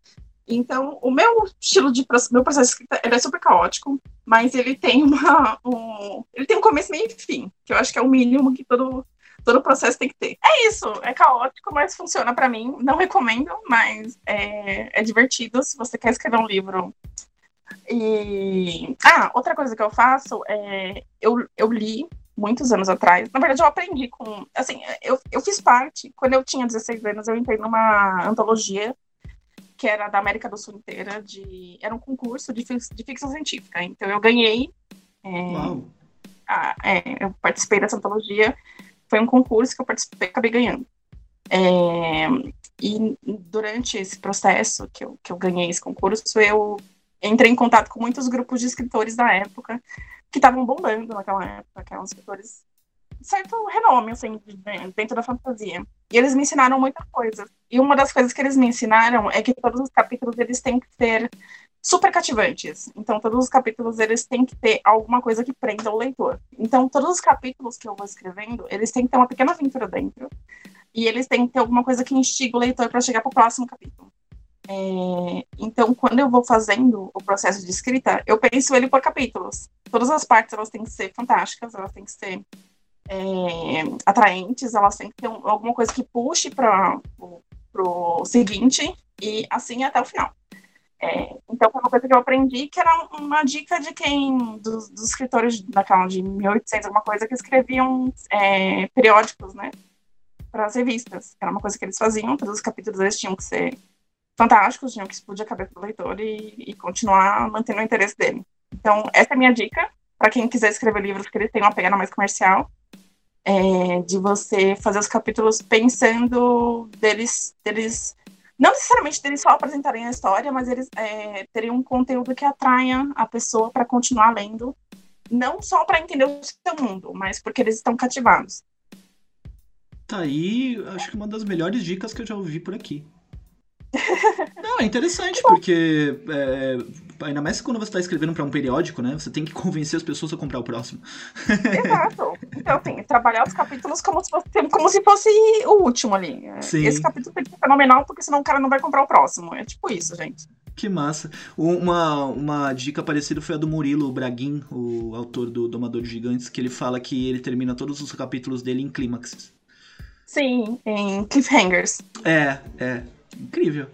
Então, o meu estilo de meu processo de escrita é super caótico, mas ele tem uma um, ele tem um começo meio e fim, que eu acho que é o mínimo que todo todo processo tem que ter. É isso, é caótico, mas funciona para mim. Não recomendo, mas é, é divertido se você quer escrever um livro e. Ah, outra coisa que eu faço é. Eu, eu li muitos anos atrás. Na verdade, eu aprendi com. Assim, eu, eu fiz parte. Quando eu tinha 16 anos, eu entrei numa antologia que era da América do Sul inteira. De, era um concurso de, de ficção científica. Então, eu ganhei. É. A, é, eu participei dessa antologia. Foi um concurso que eu participei acabei ganhando. É, e durante esse processo que eu, que eu ganhei esse concurso, eu entrei em contato com muitos grupos de escritores da época que estavam bombando naquela época, que eram escritores certo renome, assim, dentro da fantasia. E eles me ensinaram muita coisa. E uma das coisas que eles me ensinaram é que todos os capítulos eles têm que ser super cativantes. Então, todos os capítulos eles têm que ter alguma coisa que prenda o leitor. Então, todos os capítulos que eu vou escrevendo, eles têm que ter uma pequena aventura dentro. E eles têm que ter alguma coisa que instiga o leitor para chegar para o próximo capítulo. É, então, quando eu vou fazendo o processo de escrita, eu penso ele por capítulos. Todas as partes elas têm que ser fantásticas, elas têm que ser é, atraentes, elas têm que ter um, alguma coisa que puxe para o seguinte e assim até o final. É, então, foi uma coisa que eu aprendi que era uma dica de quem, dos, dos escritores daquela de 1800, alguma coisa, que escreviam é, periódicos, né, para as revistas. Era uma coisa que eles faziam, todos os capítulos eles tinham que ser fantásticos, tinham que explodir a cabeça do leitor e, e continuar mantendo o interesse dele. Então, essa é a minha dica para quem quiser escrever livros que eles tenham uma pegada mais comercial. É, de você fazer os capítulos pensando deles, deles não necessariamente deles só apresentarem a história, mas eles é, terem um conteúdo que atraia a pessoa para continuar lendo, não só para entender o seu mundo, mas porque eles estão cativados. Tá aí, acho que uma das melhores dicas que eu já ouvi por aqui. Não, é interessante, porque é, ainda mais quando você está escrevendo para um periódico, né? Você tem que convencer as pessoas a comprar o próximo. Exato. Então, assim, trabalhar os capítulos como se fosse, como se fosse o último ali. Sim. Esse capítulo tem que ser fenomenal, porque senão o cara não vai comprar o próximo. É tipo isso, gente. Que massa. Uma, uma dica parecida foi a do Murilo Braguin, o autor do Domador de Gigantes, que ele fala que ele termina todos os capítulos dele em clímaxes. Sim, em cliffhangers. É, é. Incrível.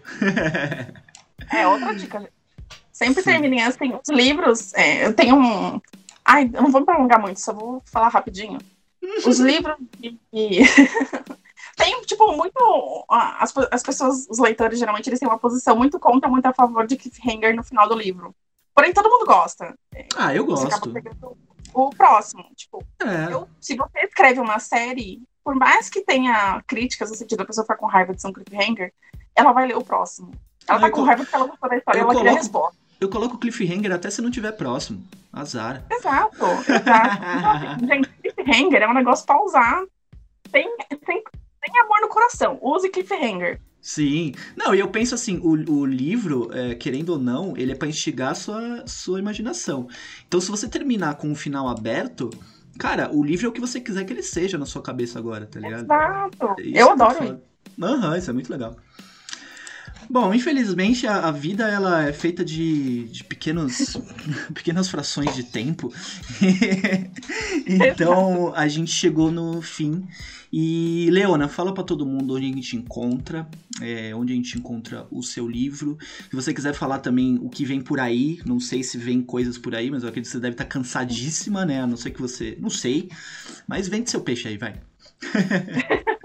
é, outra dica. Sempre Sim. terminem assim, os livros. É, eu tenho um. Ai, eu não vou me prolongar muito, só vou falar rapidinho. Os livros. E... tem, tipo, muito. As, as pessoas, os leitores, geralmente, eles têm uma posição muito contra, muito a favor de cliffhanger no final do livro. Porém, todo mundo gosta. Ah, eu gosto. O próximo. Tipo, é. eu, se você escreve uma série, por mais que tenha críticas no sentido da pessoa ficar com raiva de ser um cliffhanger, ela vai ler o próximo. Ela ah, tá com colo... raiva porque ela gostou da história, ela coloco... queria a resposta. Eu coloco cliffhanger até se não tiver próximo. Azar. Exato, exato. gente, cliffhanger é um negócio pra usar. Tem, tem, tem amor no coração. Use cliffhanger. Sim. Não, e eu penso assim, o, o livro, é, querendo ou não, ele é para instigar a sua, sua imaginação. Então, se você terminar com um final aberto, cara, o livro é o que você quiser que ele seja na sua cabeça agora, tá ligado? Exato. Isso eu é adoro. Aham, isso é muito legal. Bom, infelizmente a, a, vida ela é feita de, de pequenos, pequenas frações de tempo. então a gente chegou no fim. E Leona, fala para todo mundo onde a gente encontra, é, onde a gente encontra o seu livro. Se você quiser falar também o que vem por aí, não sei se vem coisas por aí, mas eu acredito que você deve estar cansadíssima, né? A não ser que você. Não sei. Mas vende seu peixe aí, vai.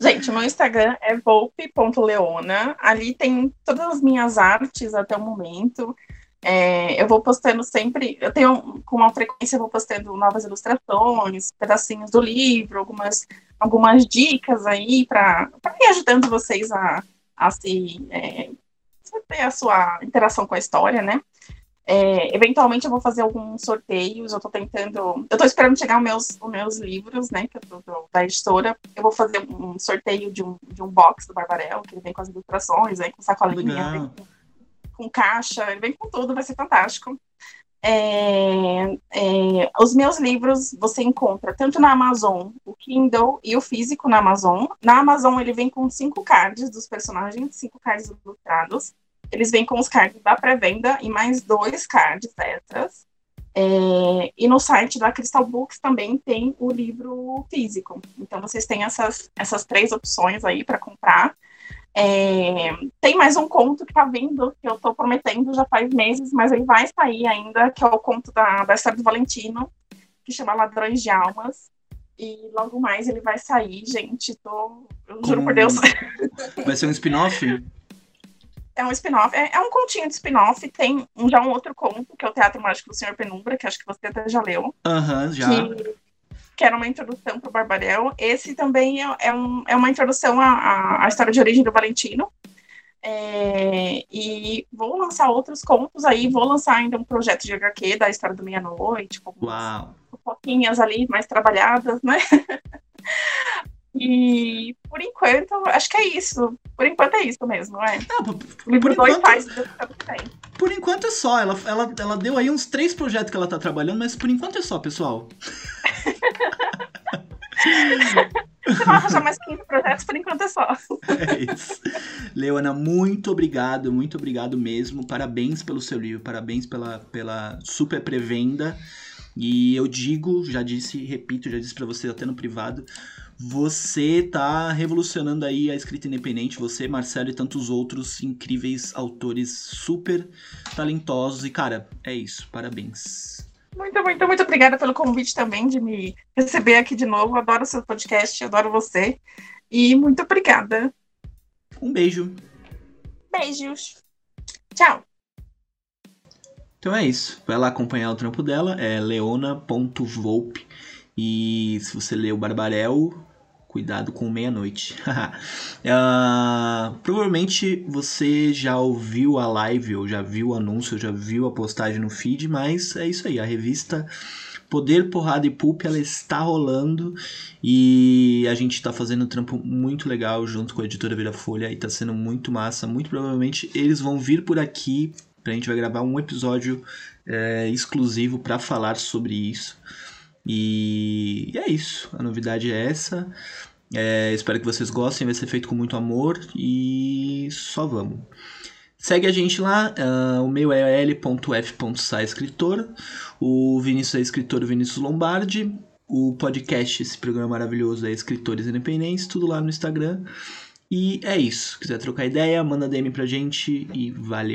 Gente, meu Instagram é volpe.leona. Ali tem todas as minhas artes até o momento. É, eu vou postando sempre, eu tenho com uma frequência, eu vou postando novas ilustrações, pedacinhos do livro, algumas, algumas dicas aí para ir ajudando vocês a, a se é, ter a sua interação com a história, né? É, eventualmente eu vou fazer alguns sorteios, eu tô tentando. Eu tô esperando chegar os meus, os meus livros, né? Que eu tô, do, da editora. Eu vou fazer um sorteio de um, de um box do Barbarel, que ele vem com as ilustrações, vem com sacolinha, vem com, com, caixa, ele vem com tudo, vai ser fantástico. É, é, os meus livros você encontra tanto na Amazon, o Kindle e o físico na Amazon. Na Amazon ele vem com cinco cards dos personagens, cinco cards ilustrados. Eles vêm com os cards da pré-venda e mais dois cards extras. É, e no site da Crystal Books também tem o livro físico. Então vocês têm essas, essas três opções aí para comprar. É, tem mais um conto que está vindo, que eu estou prometendo já faz meses, mas ele vai sair ainda, que é o conto da, da história do Valentino, que chama Ladrões de Almas. E logo mais ele vai sair, gente. Tô, eu juro por Deus. Vai ser um spin-off? é um spin-off, é, é, um continho de spin-off, tem um, já um outro conto, que é o Teatro Mágico do Senhor Penumbra, que acho que você até já leu. Aham, uhum, já. Que, que, era uma introdução para o Barbarel. Esse também é, é, um, é uma introdução à, à, história de origem do Valentino. É, e vou lançar outros contos aí, vou lançar ainda um projeto de HQ da história do Meia-Noite, com algumas fofoquinhas ali mais trabalhadas, né? E por enquanto, acho que é isso. Por enquanto é isso mesmo, é. Não, por, o livro 2 faz Por enquanto é só. Ela, ela, ela deu aí uns três projetos que ela tá trabalhando, mas por enquanto é só, pessoal. Você vai arranjar mais 15 projetos, por enquanto é só. É isso. Leona, muito obrigado, muito obrigado mesmo. Parabéns pelo seu livro, parabéns pela, pela super pré-venda. E eu digo, já disse, repito, já disse para você até no privado, você tá revolucionando aí a escrita independente, você, Marcelo e tantos outros incríveis autores super talentosos. E, cara, é isso. Parabéns. Muito, muito, muito obrigada pelo convite também de me receber aqui de novo. Adoro seu podcast, adoro você. E muito obrigada. Um beijo. Beijos. Tchau. Então é isso. Vai lá acompanhar o trampo dela, é leona.volpe. E se você lê o Barbarel, cuidado com meia-noite. uh, provavelmente você já ouviu a live, ou já viu o anúncio, já viu a postagem no feed, mas é isso aí. A revista Poder, Porrada e Pulp, ela está rolando e a gente está fazendo um trampo muito legal junto com a editora Vira Folha e está sendo muito massa. Muito provavelmente eles vão vir por aqui. A gente vai gravar um episódio é, exclusivo para falar sobre isso. E é isso. A novidade é essa. É, espero que vocês gostem. Vai ser feito com muito amor. E só vamos. Segue a gente lá. Uh, o meu é l.f.saescritor. O Vinícius é escritor Vinícius Lombardi. O podcast, esse programa maravilhoso é Escritores Independentes. Tudo lá no Instagram. E é isso. Se quiser trocar ideia, manda DM pra gente e valeu.